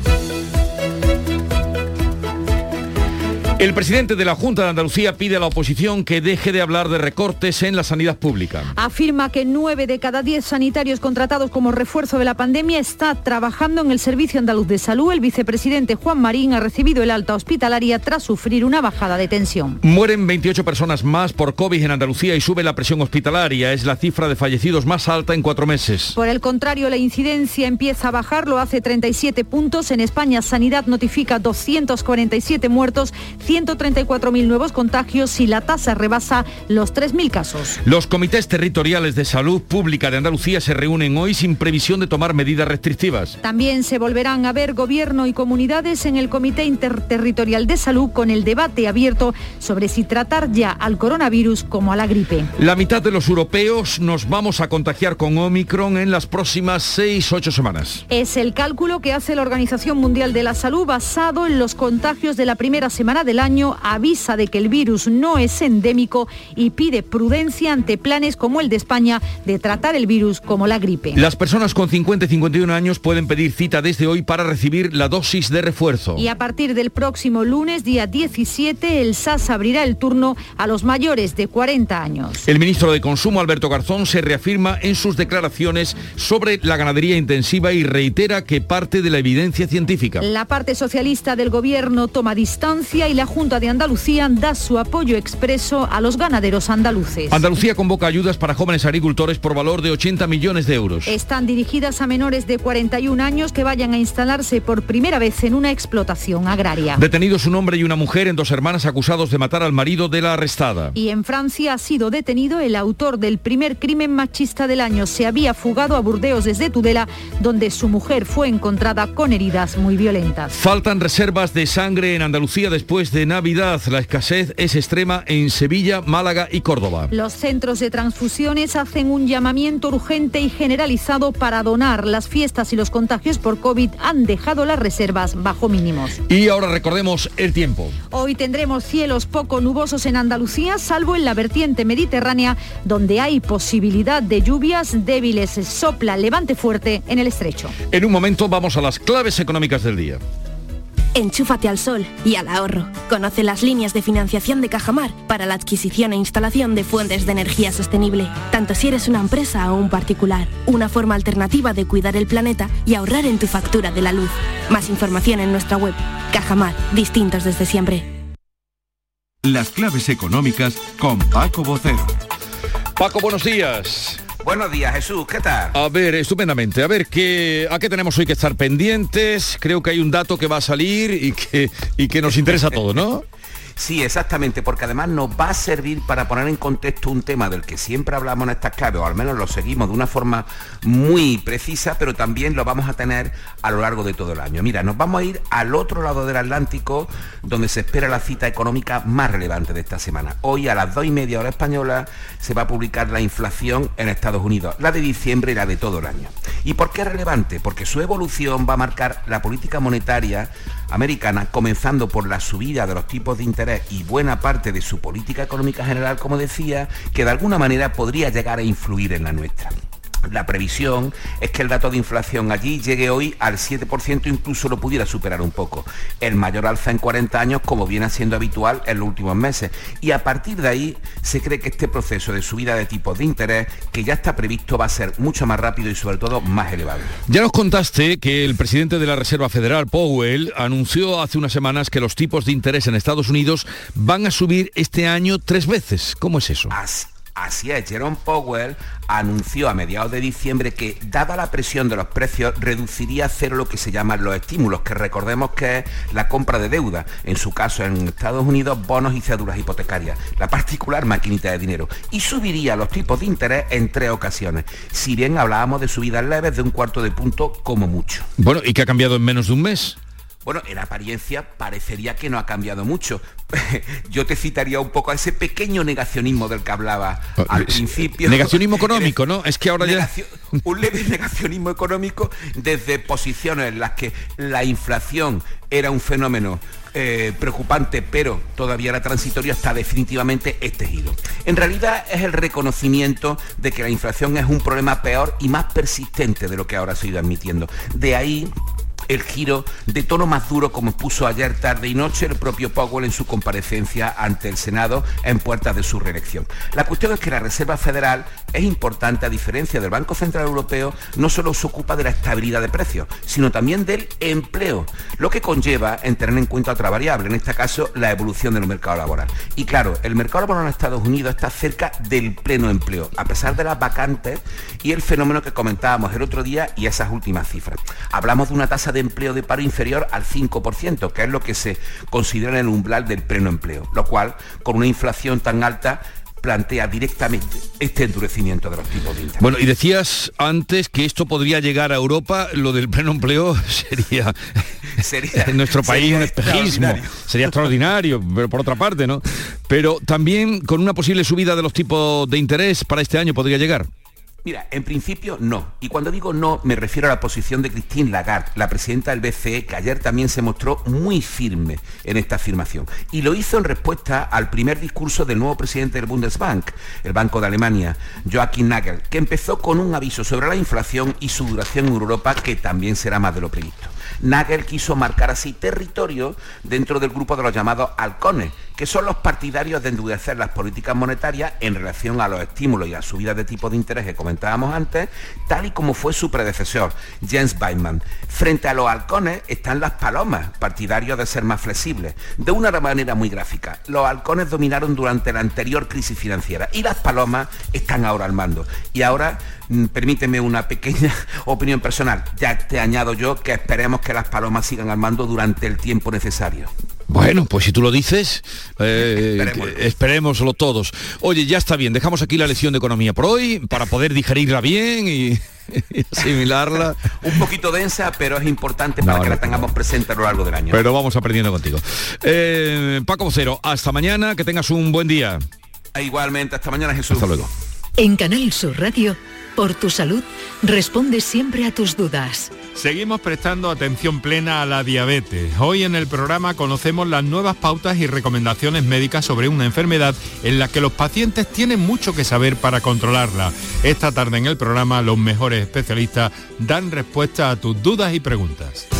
El presidente de la Junta de Andalucía pide a la oposición que deje de hablar de recortes en la sanidad pública. Afirma que nueve de cada diez sanitarios contratados como refuerzo de la pandemia está trabajando en el Servicio Andaluz de Salud. El vicepresidente Juan Marín ha recibido el alta hospitalaria tras sufrir una bajada de tensión. Mueren 28 personas más por COVID en Andalucía y sube la presión hospitalaria. Es la cifra de fallecidos más alta en cuatro meses. Por el contrario, la incidencia empieza a bajar, lo hace 37 puntos. En España, Sanidad notifica 247 muertos, 134.000 nuevos contagios y la tasa rebasa los 3.000 casos. Los comités territoriales de salud pública de Andalucía se reúnen hoy sin previsión de tomar medidas restrictivas. También se volverán a ver gobierno y comunidades en el Comité Interterritorial de Salud con el debate abierto sobre si tratar ya al coronavirus como a la gripe. La mitad de los europeos nos vamos a contagiar con Omicron en las próximas 6-8 semanas. Es el cálculo que hace la Organización Mundial de la Salud basado en los contagios de la primera semana del año. Avisa de que el virus no es endémico y pide prudencia ante planes como el de España de tratar el virus como la gripe. Las personas con 50 y 51 años pueden pedir cita desde hoy para recibir la dosis de refuerzo. Y a partir del próximo lunes, día 17, el SAS abrirá el turno a los mayores de 40 años. El ministro de Consumo, Alberto Garzón, se reafirma en sus declaraciones sobre la ganadería intensiva y reitera que parte de la evidencia científica. La parte socialista del gobierno toma distancia y la Junta de Andalucía da su apoyo expreso a los ganaderos andaluces. Andalucía convoca ayudas para jóvenes agricultores por valor de 80 millones de euros. Están dirigidas a menores de 41 años que vayan a instalarse por primera vez en una explotación agraria. Detenidos un hombre y una mujer en dos hermanas acusados de matar al marido de la arrestada. Y en Francia ha sido detenido el autor del primer crimen machista del año. Se había fugado a Burdeos desde Tudela, donde su mujer fue encontrada con heridas muy violentas. Faltan reservas de sangre en Andalucía después de Navidad. La escasez es extrema en Sevilla, Málaga y Córdoba. Los centros de transfusiones hacen un llamamiento urgente y generalizado para donar. Las fiestas y los contagios por COVID han dejado las reservas bajo mínimos. Y ahora recordemos el tiempo. Hoy tendremos cielos poco nubosos en Andalucía, salvo en la vertiente mediterránea, donde hay posibilidad de lluvias débiles. Sopla levante fuerte en el estrecho. En un momento vamos a las claves económicas del día. Enchúfate al sol y al ahorro. Conoce las líneas de financiación de Cajamar para la adquisición e instalación de fuentes de energía sostenible, tanto si eres una empresa o un particular. Una forma alternativa de cuidar el planeta y ahorrar en tu factura de la luz. Más información en nuestra web. Cajamar, distintos desde siempre. Las claves económicas con Paco Bocero. Paco, buenos días. Buenos días, Jesús, ¿qué tal? A ver, estupendamente. A ver, ¿qué, ¿a qué tenemos hoy que estar pendientes? Creo que hay un dato que va a salir y que, y que nos interesa a todos, ¿no? Sí, exactamente, porque además nos va a servir para poner en contexto un tema del que siempre hablamos en estas claves, o al menos lo seguimos de una forma muy precisa, pero también lo vamos a tener a lo largo de todo el año. Mira, nos vamos a ir al otro lado del Atlántico, donde se espera la cita económica más relevante de esta semana. Hoy a las dos y media hora española se va a publicar la inflación en Estados Unidos, la de diciembre y la de todo el año. ¿Y por qué es relevante? Porque su evolución va a marcar la política monetaria americana, comenzando por la subida de los tipos de interés y buena parte de su política económica general, como decía, que de alguna manera podría llegar a influir en la nuestra. La previsión es que el dato de inflación allí llegue hoy al 7%, incluso lo pudiera superar un poco. El mayor alza en 40 años, como viene siendo habitual en los últimos meses. Y a partir de ahí se cree que este proceso de subida de tipos de interés, que ya está previsto, va a ser mucho más rápido y sobre todo más elevado. Ya nos contaste que el presidente de la Reserva Federal, Powell, anunció hace unas semanas que los tipos de interés en Estados Unidos van a subir este año tres veces. ¿Cómo es eso? Así es, Jerome Powell anunció a mediados de diciembre que, dada la presión de los precios, reduciría a cero lo que se llaman los estímulos, que recordemos que es la compra de deuda, en su caso en Estados Unidos, bonos y cédulas hipotecarias, la particular maquinita de dinero, y subiría los tipos de interés en tres ocasiones, si bien hablábamos de subidas leves de un cuarto de punto como mucho. Bueno, ¿y qué ha cambiado en menos de un mes? Bueno, en apariencia parecería que no ha cambiado mucho. Yo te citaría un poco a ese pequeño negacionismo del que hablaba al principio. Negacionismo económico, ¿no? Es que ahora ya... Un leve negacionismo económico desde posiciones en las que la inflación era un fenómeno eh, preocupante, pero todavía era transitorio, hasta definitivamente giro. En realidad es el reconocimiento de que la inflación es un problema peor y más persistente de lo que ahora se ha ido admitiendo. De ahí el giro de tono más duro como puso ayer tarde y noche el propio Powell en su comparecencia ante el Senado en puertas de su reelección. La cuestión es que la Reserva Federal es importante a diferencia del Banco Central Europeo, no solo se ocupa de la estabilidad de precios, sino también del empleo, lo que conlleva en tener en cuenta otra variable, en este caso la evolución del mercado laboral. Y claro, el mercado laboral en Estados Unidos está cerca del pleno empleo, a pesar de las vacantes y el fenómeno que comentábamos el otro día y esas últimas cifras. Hablamos de una tasa de de empleo de paro inferior al 5%, que es lo que se considera el umbral del pleno empleo, lo cual, con una inflación tan alta, plantea directamente este endurecimiento de los tipos de interés. Bueno, y decías antes que esto podría llegar a Europa, lo del pleno empleo sería, sería en nuestro país un espejismo, sería extraordinario, pero por otra parte, ¿no? Pero también con una posible subida de los tipos de interés para este año podría llegar. Mira, en principio no. Y cuando digo no, me refiero a la posición de Christine Lagarde, la presidenta del BCE, que ayer también se mostró muy firme en esta afirmación. Y lo hizo en respuesta al primer discurso del nuevo presidente del Bundesbank, el Banco de Alemania, Joachim Nagel, que empezó con un aviso sobre la inflación y su duración en Europa, que también será más de lo previsto. Nagel quiso marcar así territorio dentro del grupo de los llamados halcones, que son los partidarios de endurecer las políticas monetarias en relación a los estímulos y a subidas de tipo de interés que comentábamos antes, tal y como fue su predecesor, Jens Weidmann. Frente a los halcones están las palomas, partidarios de ser más flexibles. De una manera muy gráfica, los halcones dominaron durante la anterior crisis financiera y las palomas están ahora al mando. Y ahora Mm, permíteme una pequeña opinión personal. Ya te añado yo que esperemos que las palomas sigan al mando durante el tiempo necesario. Bueno, pues si tú lo dices, eh, esperémoslo todos. Oye, ya está bien, dejamos aquí la lección de economía por hoy para poder digerirla bien y, asimilarla. Un poquito densa, pero es importante para que la tengamos presente a lo largo del año. Pero vamos aprendiendo contigo. Eh, Paco Cero, hasta mañana, que tengas un buen día. Igualmente, hasta mañana Jesús. Hasta luego. En Canal Sur Radio por tu salud, responde siempre a tus dudas. Seguimos prestando atención plena a la diabetes. Hoy en el programa conocemos las nuevas pautas y recomendaciones médicas sobre una enfermedad en la que los pacientes tienen mucho que saber para controlarla. Esta tarde en el programa los mejores especialistas dan respuesta a tus dudas y preguntas.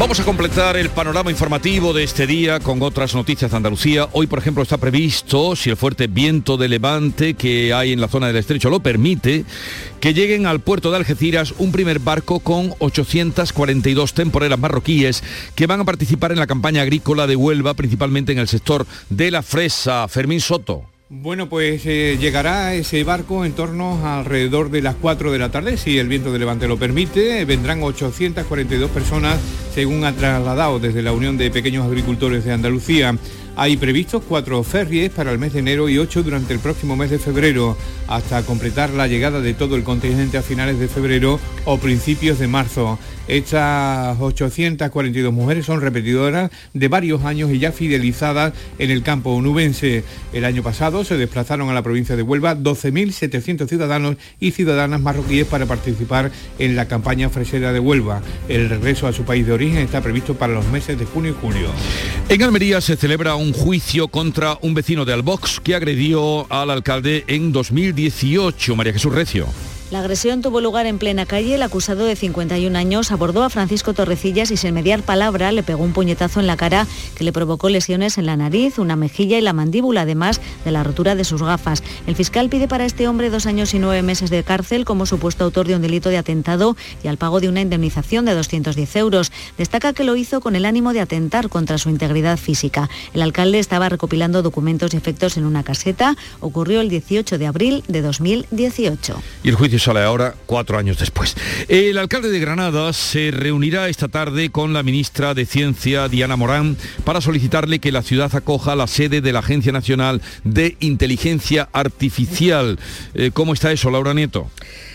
Vamos a completar el panorama informativo de este día con otras noticias de Andalucía. Hoy, por ejemplo, está previsto, si el fuerte viento de levante que hay en la zona del estrecho lo permite, que lleguen al puerto de Algeciras un primer barco con 842 temporeras marroquíes que van a participar en la campaña agrícola de Huelva, principalmente en el sector de la fresa. Fermín Soto. Bueno, pues eh, llegará ese barco en torno alrededor de las 4 de la tarde, si el viento de levante lo permite. Vendrán 842 personas, según ha trasladado desde la Unión de Pequeños Agricultores de Andalucía. Hay previstos cuatro ferries para el mes de enero y ocho durante el próximo mes de febrero, hasta completar la llegada de todo el contingente a finales de febrero o principios de marzo. Estas 842 mujeres son repetidoras de varios años y ya fidelizadas en el campo onubense. El año pasado se desplazaron a la provincia de Huelva 12.700 ciudadanos y ciudadanas marroquíes para participar en la campaña fresera de Huelva. El regreso a su país de origen está previsto para los meses de junio y julio. En Almería se celebra un juicio contra un vecino de Albox que agredió al alcalde en 2018. María Jesús Recio. La agresión tuvo lugar en plena calle. El acusado de 51 años abordó a Francisco Torrecillas y sin mediar palabra le pegó un puñetazo en la cara que le provocó lesiones en la nariz, una mejilla y la mandíbula, además de la rotura de sus gafas. El fiscal pide para este hombre dos años y nueve meses de cárcel como supuesto autor de un delito de atentado y al pago de una indemnización de 210 euros. Destaca que lo hizo con el ánimo de atentar contra su integridad física. El alcalde estaba recopilando documentos y efectos en una caseta. Ocurrió el 18 de abril de 2018. Y el juicio sale ahora, cuatro años después. El alcalde de Granada se reunirá esta tarde con la ministra de Ciencia, Diana Morán, para solicitarle que la ciudad acoja la sede de la Agencia Nacional de Inteligencia Artificial. Eh, ¿Cómo está eso, Laura Nieto?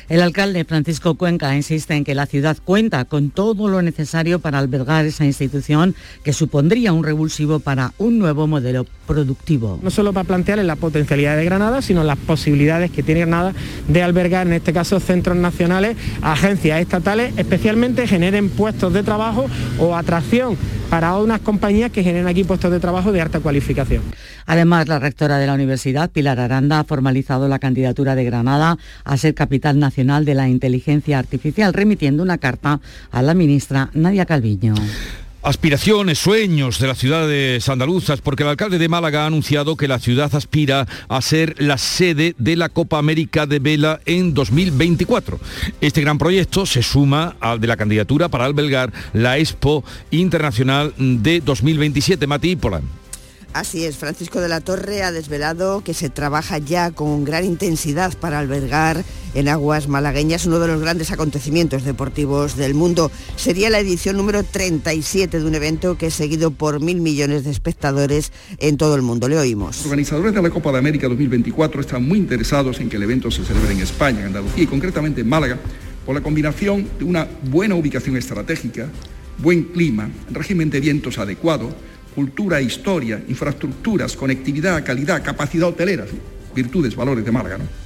El alcalde Francisco Cuenca insiste en que la ciudad cuenta con todo lo necesario para albergar esa institución que supondría un revulsivo para un nuevo modelo productivo. No solo para plantearle la potencialidad de Granada, sino las posibilidades que tiene Granada de albergar, en este caso, centros nacionales, agencias estatales, especialmente generen puestos de trabajo o atracción para unas compañías que generen aquí puestos de trabajo de alta cualificación. Además, la rectora de la universidad, Pilar Aranda, ha formalizado la candidatura de Granada a ser capital nacional de la inteligencia artificial, remitiendo una carta a la ministra Nadia Calviño aspiraciones, sueños de las ciudades andaluzas, porque el alcalde de Málaga ha anunciado que la ciudad aspira a ser la sede de la Copa América de Vela en 2024. Este gran proyecto se suma al de la candidatura para albergar la Expo Internacional de 2027. Mati. Así es, Francisco de la Torre ha desvelado que se trabaja ya con gran intensidad para albergar en aguas malagueñas uno de los grandes acontecimientos deportivos del mundo. Sería la edición número 37 de un evento que es seguido por mil millones de espectadores en todo el mundo. Le oímos. Los organizadores de la Copa de América 2024 están muy interesados en que el evento se celebre en España, en Andalucía y concretamente en Málaga, por la combinación de una buena ubicación estratégica, buen clima, régimen de vientos adecuado, cultura, historia, infraestructuras, conectividad, calidad, capacidad hotelera, virtudes, valores de Málaga. ¿no?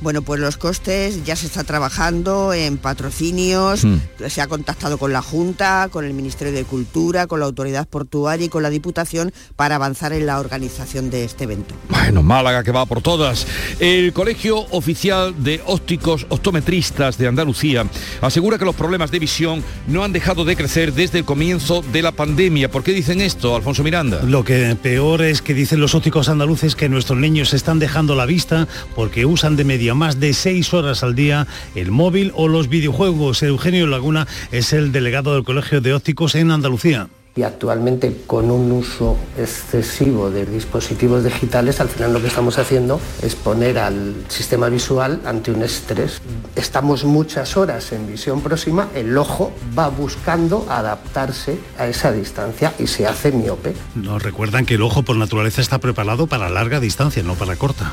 Bueno, pues los costes ya se está trabajando en patrocinios, mm. se ha contactado con la Junta, con el Ministerio de Cultura, con la Autoridad Portuaria y con la Diputación para avanzar en la organización de este evento. Bueno, Málaga que va por todas. El Colegio Oficial de Ópticos Optometristas de Andalucía asegura que los problemas de visión no han dejado de crecer desde el comienzo de la pandemia. ¿Por qué dicen esto, Alfonso Miranda? Lo que peor es que dicen los ópticos andaluces que nuestros niños están dejando la vista porque usan de media más de seis horas al día el móvil o los videojuegos. Eugenio Laguna es el delegado del Colegio de Ópticos en Andalucía y actualmente con un uso excesivo de dispositivos digitales, al final lo que estamos haciendo es poner al sistema visual ante un estrés. Estamos muchas horas en visión próxima, el ojo va buscando adaptarse a esa distancia y se hace miope. Nos recuerdan que el ojo por naturaleza está preparado para larga distancia, no para corta.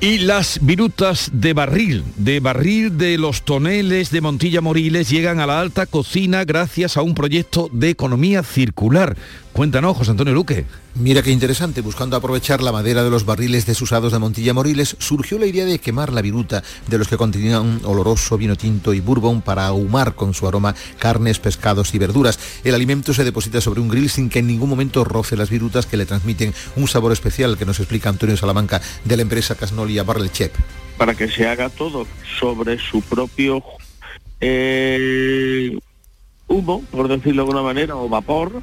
Y las virutas de barril, de barril de los toneles de Montilla Moriles llegan a la alta cocina gracias a un proyecto de economía circular. Cuéntanos, José Antonio Luque. Mira qué interesante, buscando aprovechar la madera de los barriles desusados de Montilla Moriles, surgió la idea de quemar la viruta de los que contenían oloroso vino tinto y bourbon para ahumar con su aroma carnes, pescados y verduras. El alimento se deposita sobre un grill sin que en ningún momento roce las virutas que le transmiten un sabor especial que nos explica Antonio Salamanca de la empresa Casnolia Barrel Chef. Para que se haga todo sobre su propio eh, humo, por decirlo de alguna manera, o vapor,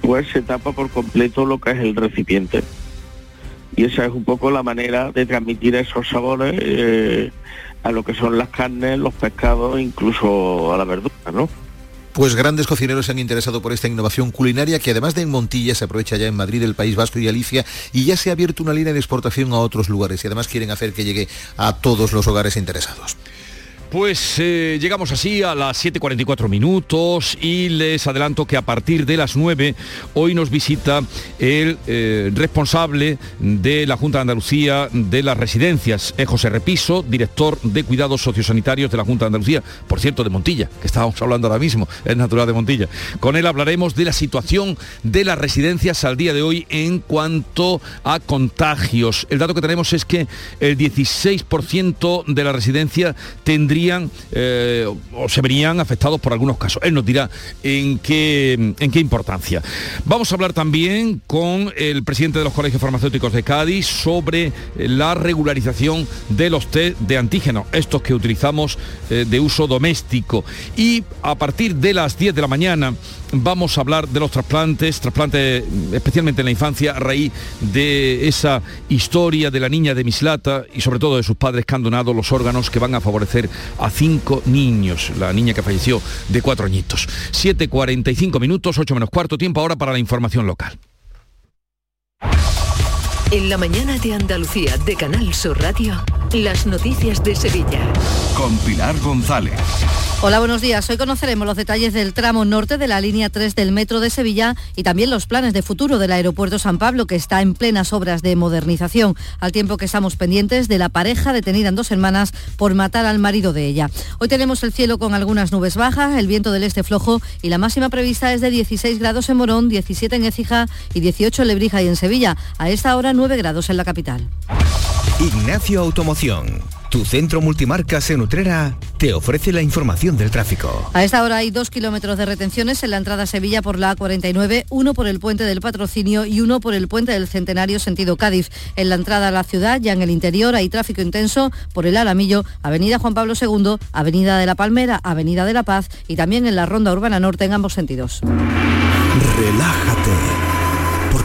pues se tapa por completo lo que es el recipiente. Y esa es un poco la manera de transmitir esos sabores eh, a lo que son las carnes, los pescados, incluso a la verdura, ¿no? Pues grandes cocineros se han interesado por esta innovación culinaria que además de en Montilla se aprovecha ya en Madrid, el País Vasco y Galicia y ya se ha abierto una línea de exportación a otros lugares y además quieren hacer que llegue a todos los hogares interesados. Pues eh, llegamos así a las 7.44 minutos y les adelanto que a partir de las 9 hoy nos visita el eh, responsable de la Junta de Andalucía de las residencias, es José Repiso, director de cuidados sociosanitarios de la Junta de Andalucía, por cierto, de Montilla, que estábamos hablando ahora mismo, es natural de Montilla. Con él hablaremos de la situación de las residencias al día de hoy en cuanto a contagios. El dato que tenemos es que el 16% de la residencia eh, o se verían afectados por algunos casos. Él nos dirá en qué, en qué importancia. Vamos a hablar también con el presidente de los colegios farmacéuticos de Cádiz sobre la regularización de los test de antígeno, estos que utilizamos eh, de uso doméstico. Y a partir de las 10 de la mañana vamos a hablar de los trasplantes, trasplantes especialmente en la infancia, a raíz de esa historia de la niña de Mislata y sobre todo de sus padres que han donado los órganos que van a favorecer a cinco niños, la niña que falleció de cuatro añitos. 7.45 minutos, 8 menos cuarto tiempo ahora para la información local. En la mañana de Andalucía de Canal Sur Radio, las noticias de Sevilla. Con Pilar González. Hola, buenos días. Hoy conoceremos los detalles del tramo norte de la línea 3 del metro de Sevilla y también los planes de futuro del aeropuerto San Pablo, que está en plenas obras de modernización, al tiempo que estamos pendientes de la pareja detenida en dos hermanas por matar al marido de ella. Hoy tenemos el cielo con algunas nubes bajas, el viento del este flojo y la máxima prevista es de 16 grados en Morón, 17 en Écija y 18 en Lebrija y en Sevilla. A esta hora 9 grados en la capital. Ignacio Automoción. Tu centro multimarcas en Utrera te ofrece la información del tráfico. A esta hora hay dos kilómetros de retenciones en la entrada a Sevilla por la A49, uno por el puente del Patrocinio y uno por el puente del Centenario sentido Cádiz. En la entrada a la ciudad, ya en el interior, hay tráfico intenso por el Alamillo, Avenida Juan Pablo II, Avenida de la Palmera, Avenida de la Paz y también en la Ronda Urbana Norte en ambos sentidos. Relájate,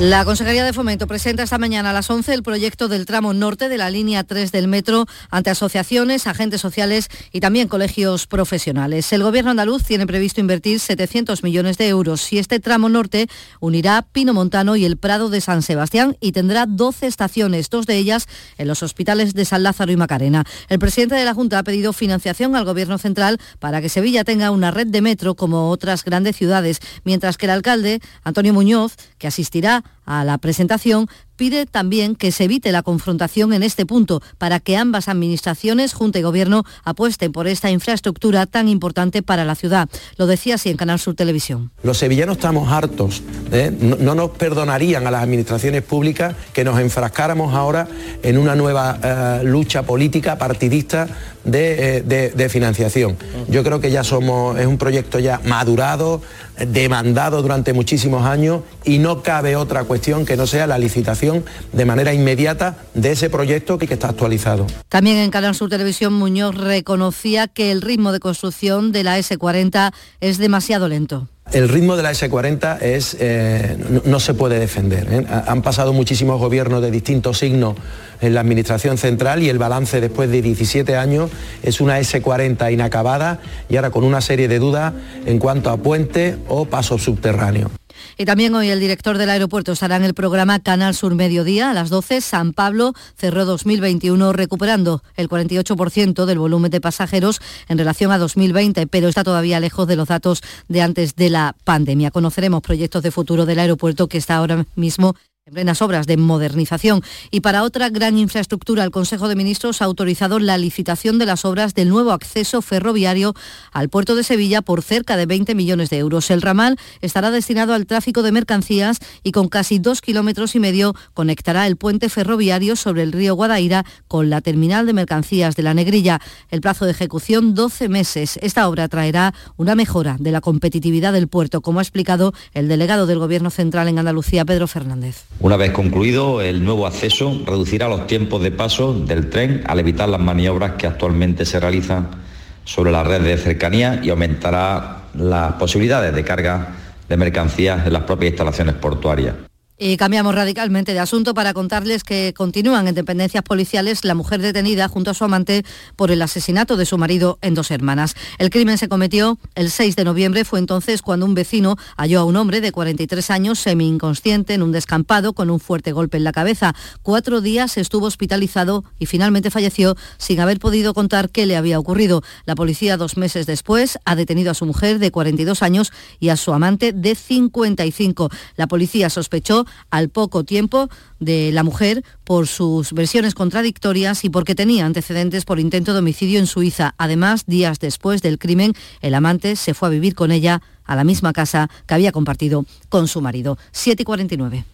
La Consejería de Fomento presenta esta mañana a las 11 el proyecto del tramo norte de la línea 3 del metro ante asociaciones, agentes sociales y también colegios profesionales. El Gobierno andaluz tiene previsto invertir 700 millones de euros y este tramo norte unirá Pino Montano y el Prado de San Sebastián y tendrá 12 estaciones, dos de ellas en los hospitales de San Lázaro y Macarena. El presidente de la Junta ha pedido financiación al Gobierno central para que Sevilla tenga una red de metro como otras grandes ciudades, mientras que el alcalde, Antonio Muñoz, que asistirá a la presentación, pide también que se evite la confrontación en este punto para que ambas administraciones, Junta y Gobierno, apuesten por esta infraestructura tan importante para la ciudad. Lo decía así en Canal Sur Televisión. Los sevillanos estamos hartos, ¿eh? no, no, nos perdonarían a las administraciones públicas que nos enfrascáramos ahora en una nueva eh, lucha política partidista de, eh, de, de, financiación. Yo creo que ya somos, es un proyecto ya madurado, demandado durante muchísimos años y no cabe otra cuestión que no sea la licitación de manera inmediata de ese proyecto que está actualizado. También en Canal Sur Televisión Muñoz reconocía que el ritmo de construcción de la S40 es demasiado lento. El ritmo de la S40 es, eh, no, se puede defender. ¿eh? Han pasado muchísimos gobiernos de distintos signos en la Administración Central y el balance después de 17 años es una S40 inacabada y ahora con una serie de dudas en cuanto a puente o paso subterráneo. Y también hoy el director del aeropuerto estará en el programa Canal Sur Mediodía a las 12. San Pablo cerró 2021 recuperando el 48% del volumen de pasajeros en relación a 2020, pero está todavía lejos de los datos de antes de la pandemia. Conoceremos proyectos de futuro del aeropuerto que está ahora mismo en plenas obras de modernización. Y para otra gran infraestructura, el Consejo de Ministros ha autorizado la licitación de las obras del nuevo acceso ferroviario al puerto de Sevilla por cerca de 20 millones de euros. El ramal estará destinado al tráfico de mercancías y con casi dos kilómetros y medio conectará el puente ferroviario sobre el río Guadaira con la terminal de mercancías de la Negrilla. El plazo de ejecución 12 meses. Esta obra traerá una mejora de la competitividad del puerto, como ha explicado el delegado del Gobierno Central en Andalucía, Pedro Fernández. Una vez concluido el nuevo acceso, reducirá los tiempos de paso del tren al evitar las maniobras que actualmente se realizan sobre la red de cercanía y aumentará las posibilidades de carga de mercancías en las propias instalaciones portuarias. Y cambiamos radicalmente de asunto para contarles que continúan en dependencias policiales la mujer detenida junto a su amante por el asesinato de su marido en dos hermanas. El crimen se cometió el 6 de noviembre, fue entonces cuando un vecino halló a un hombre de 43 años semi-inconsciente en un descampado con un fuerte golpe en la cabeza. Cuatro días estuvo hospitalizado y finalmente falleció sin haber podido contar qué le había ocurrido. La policía dos meses después ha detenido a su mujer de 42 años y a su amante de 55. La policía sospechó al poco tiempo de la mujer por sus versiones contradictorias y porque tenía antecedentes por intento de homicidio en Suiza. Además, días después del crimen, el amante se fue a vivir con ella a la misma casa que había compartido con su marido. 7 y 49.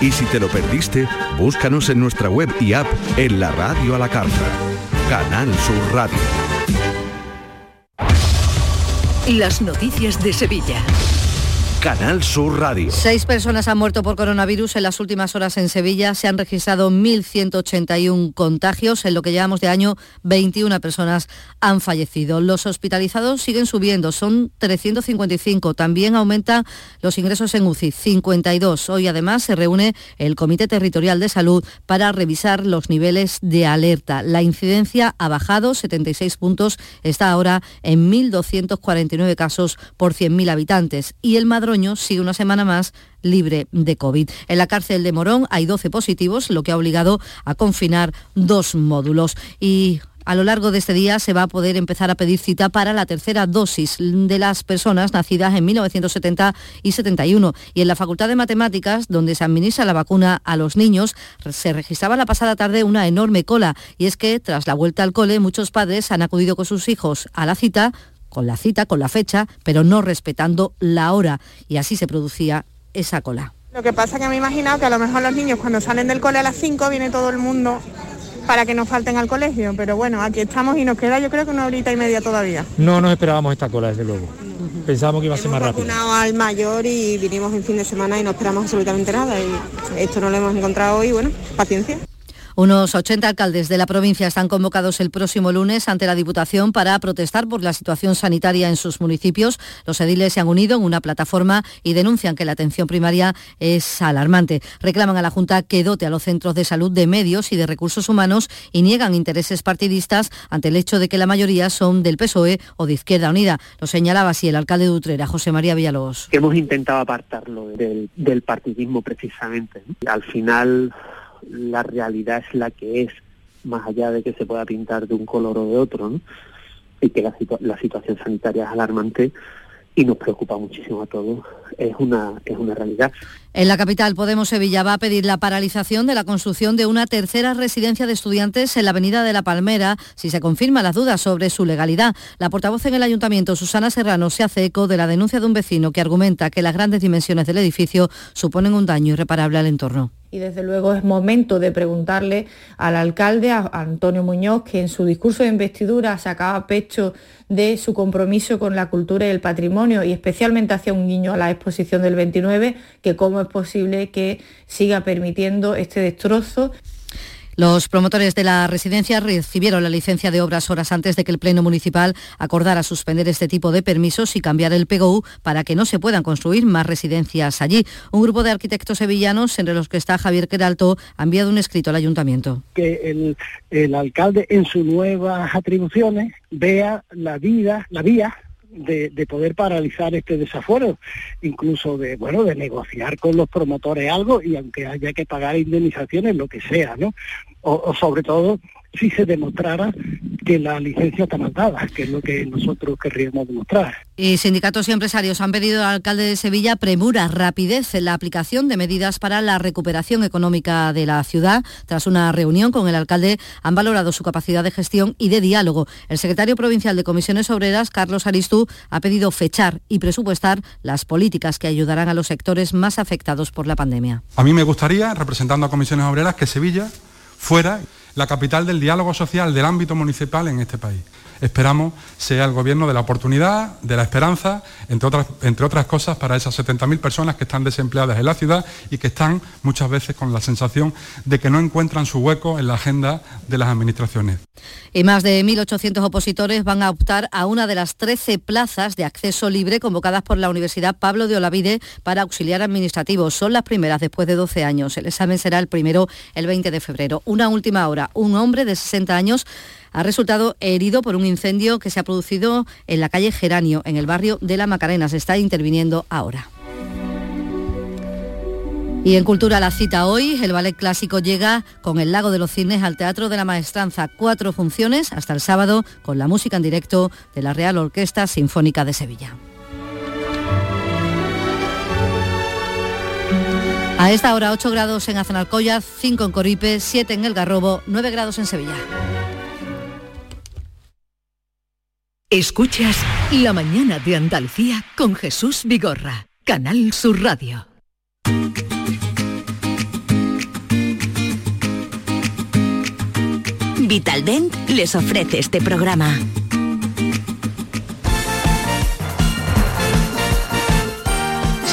Y si te lo perdiste, búscanos en nuestra web y app en la radio a la carta. Canal Sur Radio. Las noticias de Sevilla. Canal Sur Radio. Seis personas han muerto por coronavirus en las últimas horas en Sevilla. Se han registrado 1.181 contagios. En lo que llevamos de año, 21 personas han fallecido. Los hospitalizados siguen subiendo, son 355. También aumentan los ingresos en UCI, 52. Hoy además se reúne el Comité Territorial de Salud para revisar los niveles de alerta. La incidencia ha bajado 76 puntos, está ahora en 1.249 casos por 100.000 habitantes. Y el Sigue una semana más libre de COVID. En la cárcel de Morón hay 12 positivos, lo que ha obligado a confinar dos módulos. Y a lo largo de este día se va a poder empezar a pedir cita para la tercera dosis de las personas nacidas en 1970 y 71. Y en la Facultad de Matemáticas, donde se administra la vacuna a los niños, se registraba la pasada tarde una enorme cola. Y es que tras la vuelta al cole, muchos padres han acudido con sus hijos a la cita con la cita, con la fecha, pero no respetando la hora. Y así se producía esa cola. Lo que pasa es que me he imaginado que a lo mejor los niños cuando salen del cole a las 5 viene todo el mundo para que no falten al colegio, pero bueno, aquí estamos y nos queda yo creo que una horita y media todavía. No nos esperábamos esta cola, desde luego. Pensábamos que iba a ser más rápido. vacunado al mayor y vinimos en fin de semana y no esperamos absolutamente nada y esto no lo hemos encontrado hoy, bueno, paciencia. Unos 80 alcaldes de la provincia están convocados el próximo lunes ante la Diputación para protestar por la situación sanitaria en sus municipios. Los ediles se han unido en una plataforma y denuncian que la atención primaria es alarmante. Reclaman a la Junta que dote a los centros de salud de medios y de recursos humanos y niegan intereses partidistas ante el hecho de que la mayoría son del PSOE o de Izquierda Unida. Lo señalaba así el alcalde de Utrera, José María Villalobos. Hemos intentado apartarlo del, del partidismo precisamente. Al final la realidad es la que es, más allá de que se pueda pintar de un color o de otro, ¿no? y que la, situación sanitaria es alarmante y nos preocupa muchísimo a todos, es una, es una realidad. En la capital, Podemos Sevilla va a pedir la paralización de la construcción de una tercera residencia de estudiantes en la Avenida de la Palmera, si se confirman las dudas sobre su legalidad. La portavoz en el ayuntamiento, Susana Serrano, se hace eco de la denuncia de un vecino que argumenta que las grandes dimensiones del edificio suponen un daño irreparable al entorno y desde luego es momento de preguntarle al alcalde, a Antonio Muñoz, que en su discurso de investidura sacaba pecho de su compromiso con la cultura y el patrimonio y especialmente hacia un guiño a la exposición del 29, que cómo es posible que siga permitiendo este destrozo. Los promotores de la residencia recibieron la licencia de obras horas antes de que el Pleno Municipal acordara suspender este tipo de permisos y cambiar el PGU para que no se puedan construir más residencias allí. Un grupo de arquitectos sevillanos, entre los que está Javier Queralto, ha enviado un escrito al ayuntamiento. Que el, alcalde en sus nuevas atribuciones vea la vida, la vía de, poder paralizar este desafuero, incluso de bueno de negociar con los promotores algo y aunque haya que pagar indemnizaciones, lo que sea, ¿no? O, sobre todo si se demostrara que la licencia está mandada, que es lo que nosotros querríamos demostrar. Y sindicatos y empresarios han pedido al alcalde de Sevilla premura, rapidez en la aplicación de medidas para la recuperación económica de la ciudad. Tras una reunión con el alcalde han valorado su capacidad de gestión y de diálogo. El secretario provincial de Comisiones Obreras, Carlos Aristú, ha pedido fechar y presupuestar las políticas que ayudarán a los sectores más afectados por la pandemia. A mí me gustaría, representando a Comisiones Obreras, que Sevilla fuera la capital del diálogo social del ámbito municipal en este país esperamos sea el gobierno de la oportunidad, de la esperanza, entre otras, entre otras cosas, para esas 70.000 personas que están desempleadas en la ciudad y que están muchas veces con la sensación de que no encuentran su hueco en la agenda de las administraciones. Y más de 1.800 opositores van a optar a una de las 13 plazas de acceso libre convocadas por la Universidad Pablo de Olavide para auxiliar administrativo. Son las primeras después de 12 años. El examen será el primero el 20 de febrero. Una última hora. Un hombre de 60 años ha resultado herido por un incendio que se ha producido en la calle Geranio, en el barrio de La Macarena. Se está interviniendo ahora. Y en Cultura la cita hoy, el ballet clásico llega con el Lago de los Cines al Teatro de la Maestranza. Cuatro funciones hasta el sábado con la música en directo de la Real Orquesta Sinfónica de Sevilla. A esta hora 8 grados en Azanalcoya, 5 en Coripe, 7 en El Garrobo, 9 grados en Sevilla. Escuchas La mañana de Andalucía con Jesús Vigorra, Canal Sur Radio. Vitaldent les ofrece este programa.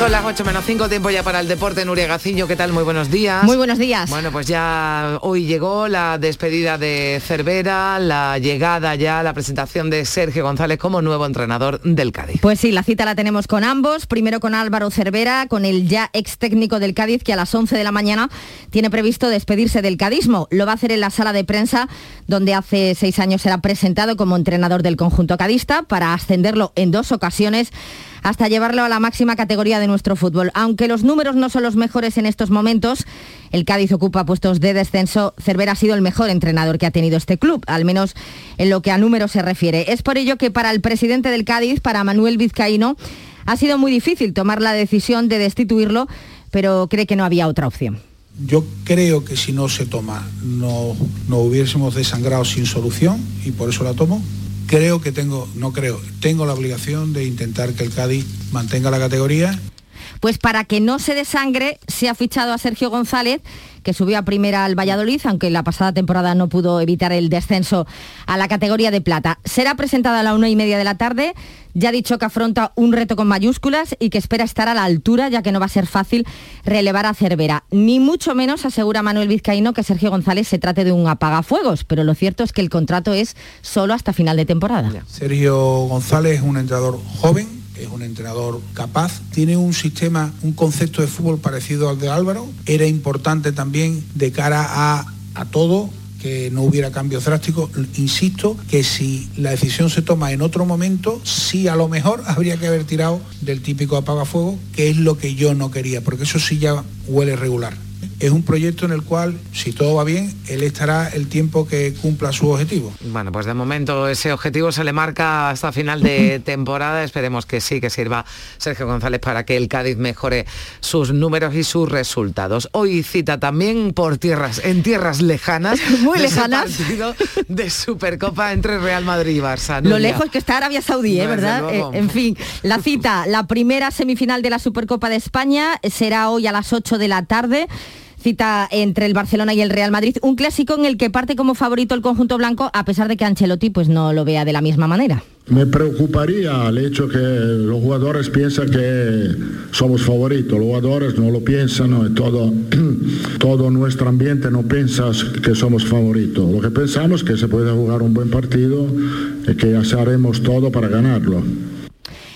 Son las 8 menos 5, tiempo ya para el deporte. Nuria Gaciño, ¿qué tal? Muy buenos días. Muy buenos días. Bueno, pues ya hoy llegó la despedida de Cervera, la llegada ya, la presentación de Sergio González como nuevo entrenador del Cádiz. Pues sí, la cita la tenemos con ambos. Primero con Álvaro Cervera, con el ya ex técnico del Cádiz, que a las 11 de la mañana tiene previsto despedirse del cadismo. Lo va a hacer en la sala de prensa, donde hace seis años será presentado como entrenador del conjunto cadista, para ascenderlo en dos ocasiones hasta llevarlo a la máxima categoría de nuestro fútbol. Aunque los números no son los mejores en estos momentos, el Cádiz ocupa puestos de descenso. Cervera ha sido el mejor entrenador que ha tenido este club, al menos en lo que a números se refiere. Es por ello que para el presidente del Cádiz, para Manuel Vizcaíno, ha sido muy difícil tomar la decisión de destituirlo, pero cree que no había otra opción. Yo creo que si no se toma, no, no hubiésemos desangrado sin solución y por eso la tomo creo que tengo, no creo, tengo la obligación de intentar que el Cádiz mantenga la categoría. Pues para que no se desangre, se ha fichado a Sergio González, que subió a primera al Valladolid, aunque la pasada temporada no pudo evitar el descenso a la categoría de plata. Será presentada a la una y media de la tarde. Ya ha dicho que afronta un reto con mayúsculas y que espera estar a la altura, ya que no va a ser fácil relevar a Cervera. Ni mucho menos asegura Manuel Vizcaíno que Sergio González se trate de un apagafuegos, pero lo cierto es que el contrato es solo hasta final de temporada. Sergio González es un entrenador joven, es un entrenador capaz, tiene un sistema, un concepto de fútbol parecido al de Álvaro. Era importante también de cara a, a todo que no hubiera cambios drásticos. Insisto que si la decisión se toma en otro momento, sí a lo mejor habría que haber tirado del típico apagafuego, que es lo que yo no quería, porque eso sí ya huele regular es un proyecto en el cual, si todo va bien, él estará el tiempo que cumpla su objetivo. Bueno, pues de momento ese objetivo se le marca hasta final de temporada. Esperemos que sí, que sirva Sergio González para que el Cádiz mejore sus números y sus resultados. Hoy cita también por tierras, en tierras lejanas, muy lejanas, partido de Supercopa entre Real Madrid y Barça. Lo lejos que está Arabia Saudí, ¿eh? ¿verdad? Eh, en fin, la cita, la primera semifinal de la Supercopa de España será hoy a las 8 de la tarde cita entre el Barcelona y el Real Madrid, un clásico en el que parte como favorito el conjunto blanco, a pesar de que Ancelotti pues, no lo vea de la misma manera. Me preocuparía el hecho que los jugadores piensan que somos favoritos, los jugadores no lo piensan, todo, todo nuestro ambiente no piensa que somos favoritos. Lo que pensamos es que se puede jugar un buen partido y que haremos todo para ganarlo.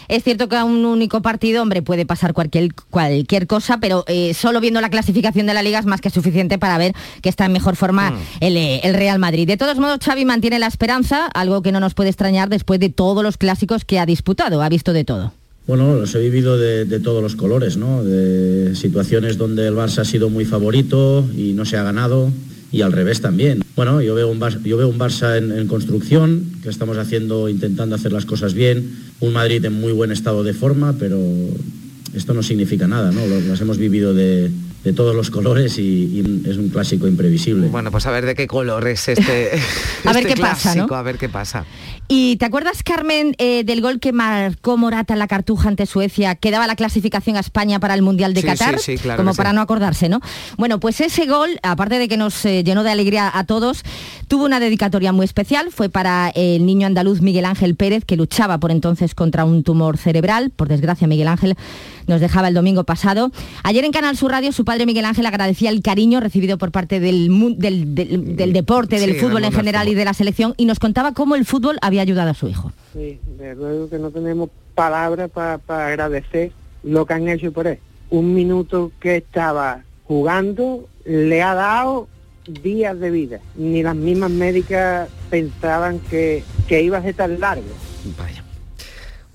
Es cierto que a un único partido, hombre, puede pasar cualquier, cualquier cosa, pero eh, solo viendo la clasificación de la liga es más que suficiente para ver que está en mejor forma mm. eh, el, Real Madrid. De todos modos, Xavi mantiene la esperanza, algo que no nos puede extrañar después de todos los clásicos que ha disputado, ha visto de todo. Bueno, los he vivido de, de, todos los colores, ¿no? De situaciones donde el Barça ha sido muy favorito y no se ha ganado y al revés también. Bueno, yo veo un Barça, yo veo un Barça en, en construcción, que estamos haciendo, intentando hacer las cosas bien, un Madrid en muy buen estado de forma, pero esto no significa nada, ¿no? Las hemos vivido de, de todos los colores y, y es un clásico imprevisible. Bueno, pues a ver de qué color es este, A ver este qué pasa, ¿no? clásico, A ver qué pasa. ¿Y te acuerdas, Carmen, eh, del gol que marcó Morata en la Cartuja ante Suecia, que daba la clasificación a España para el Mundial de Sí, Qatar? sí, sí, claro Como para no acordarse, ¿no? Bueno, pues ese gol, aparte de que nos eh, llenó de alegría a todos, tuvo una dedicatoria muy especial. Fue para el niño andaluz Miguel Ángel Pérez, que luchaba por entonces contra un tumor cerebral. Por desgracia, Miguel Ángel nos dejaba el domingo pasado. Ayer en Canal Sur Radio, su padre Miguel Ángel agradecía el cariño recibido por parte del, mu- del, del- del deporte, del fútbol en general y de la selección y nos contaba cómo el fútbol había ayudado a su hijo. Sí, de luego que no tenemos palabras para agradecer lo que han hecho por él. Un minuto que estaba jugando le ha dado días de vida. Ni las mismas médicas pensaban que, que iba a ser tan largo.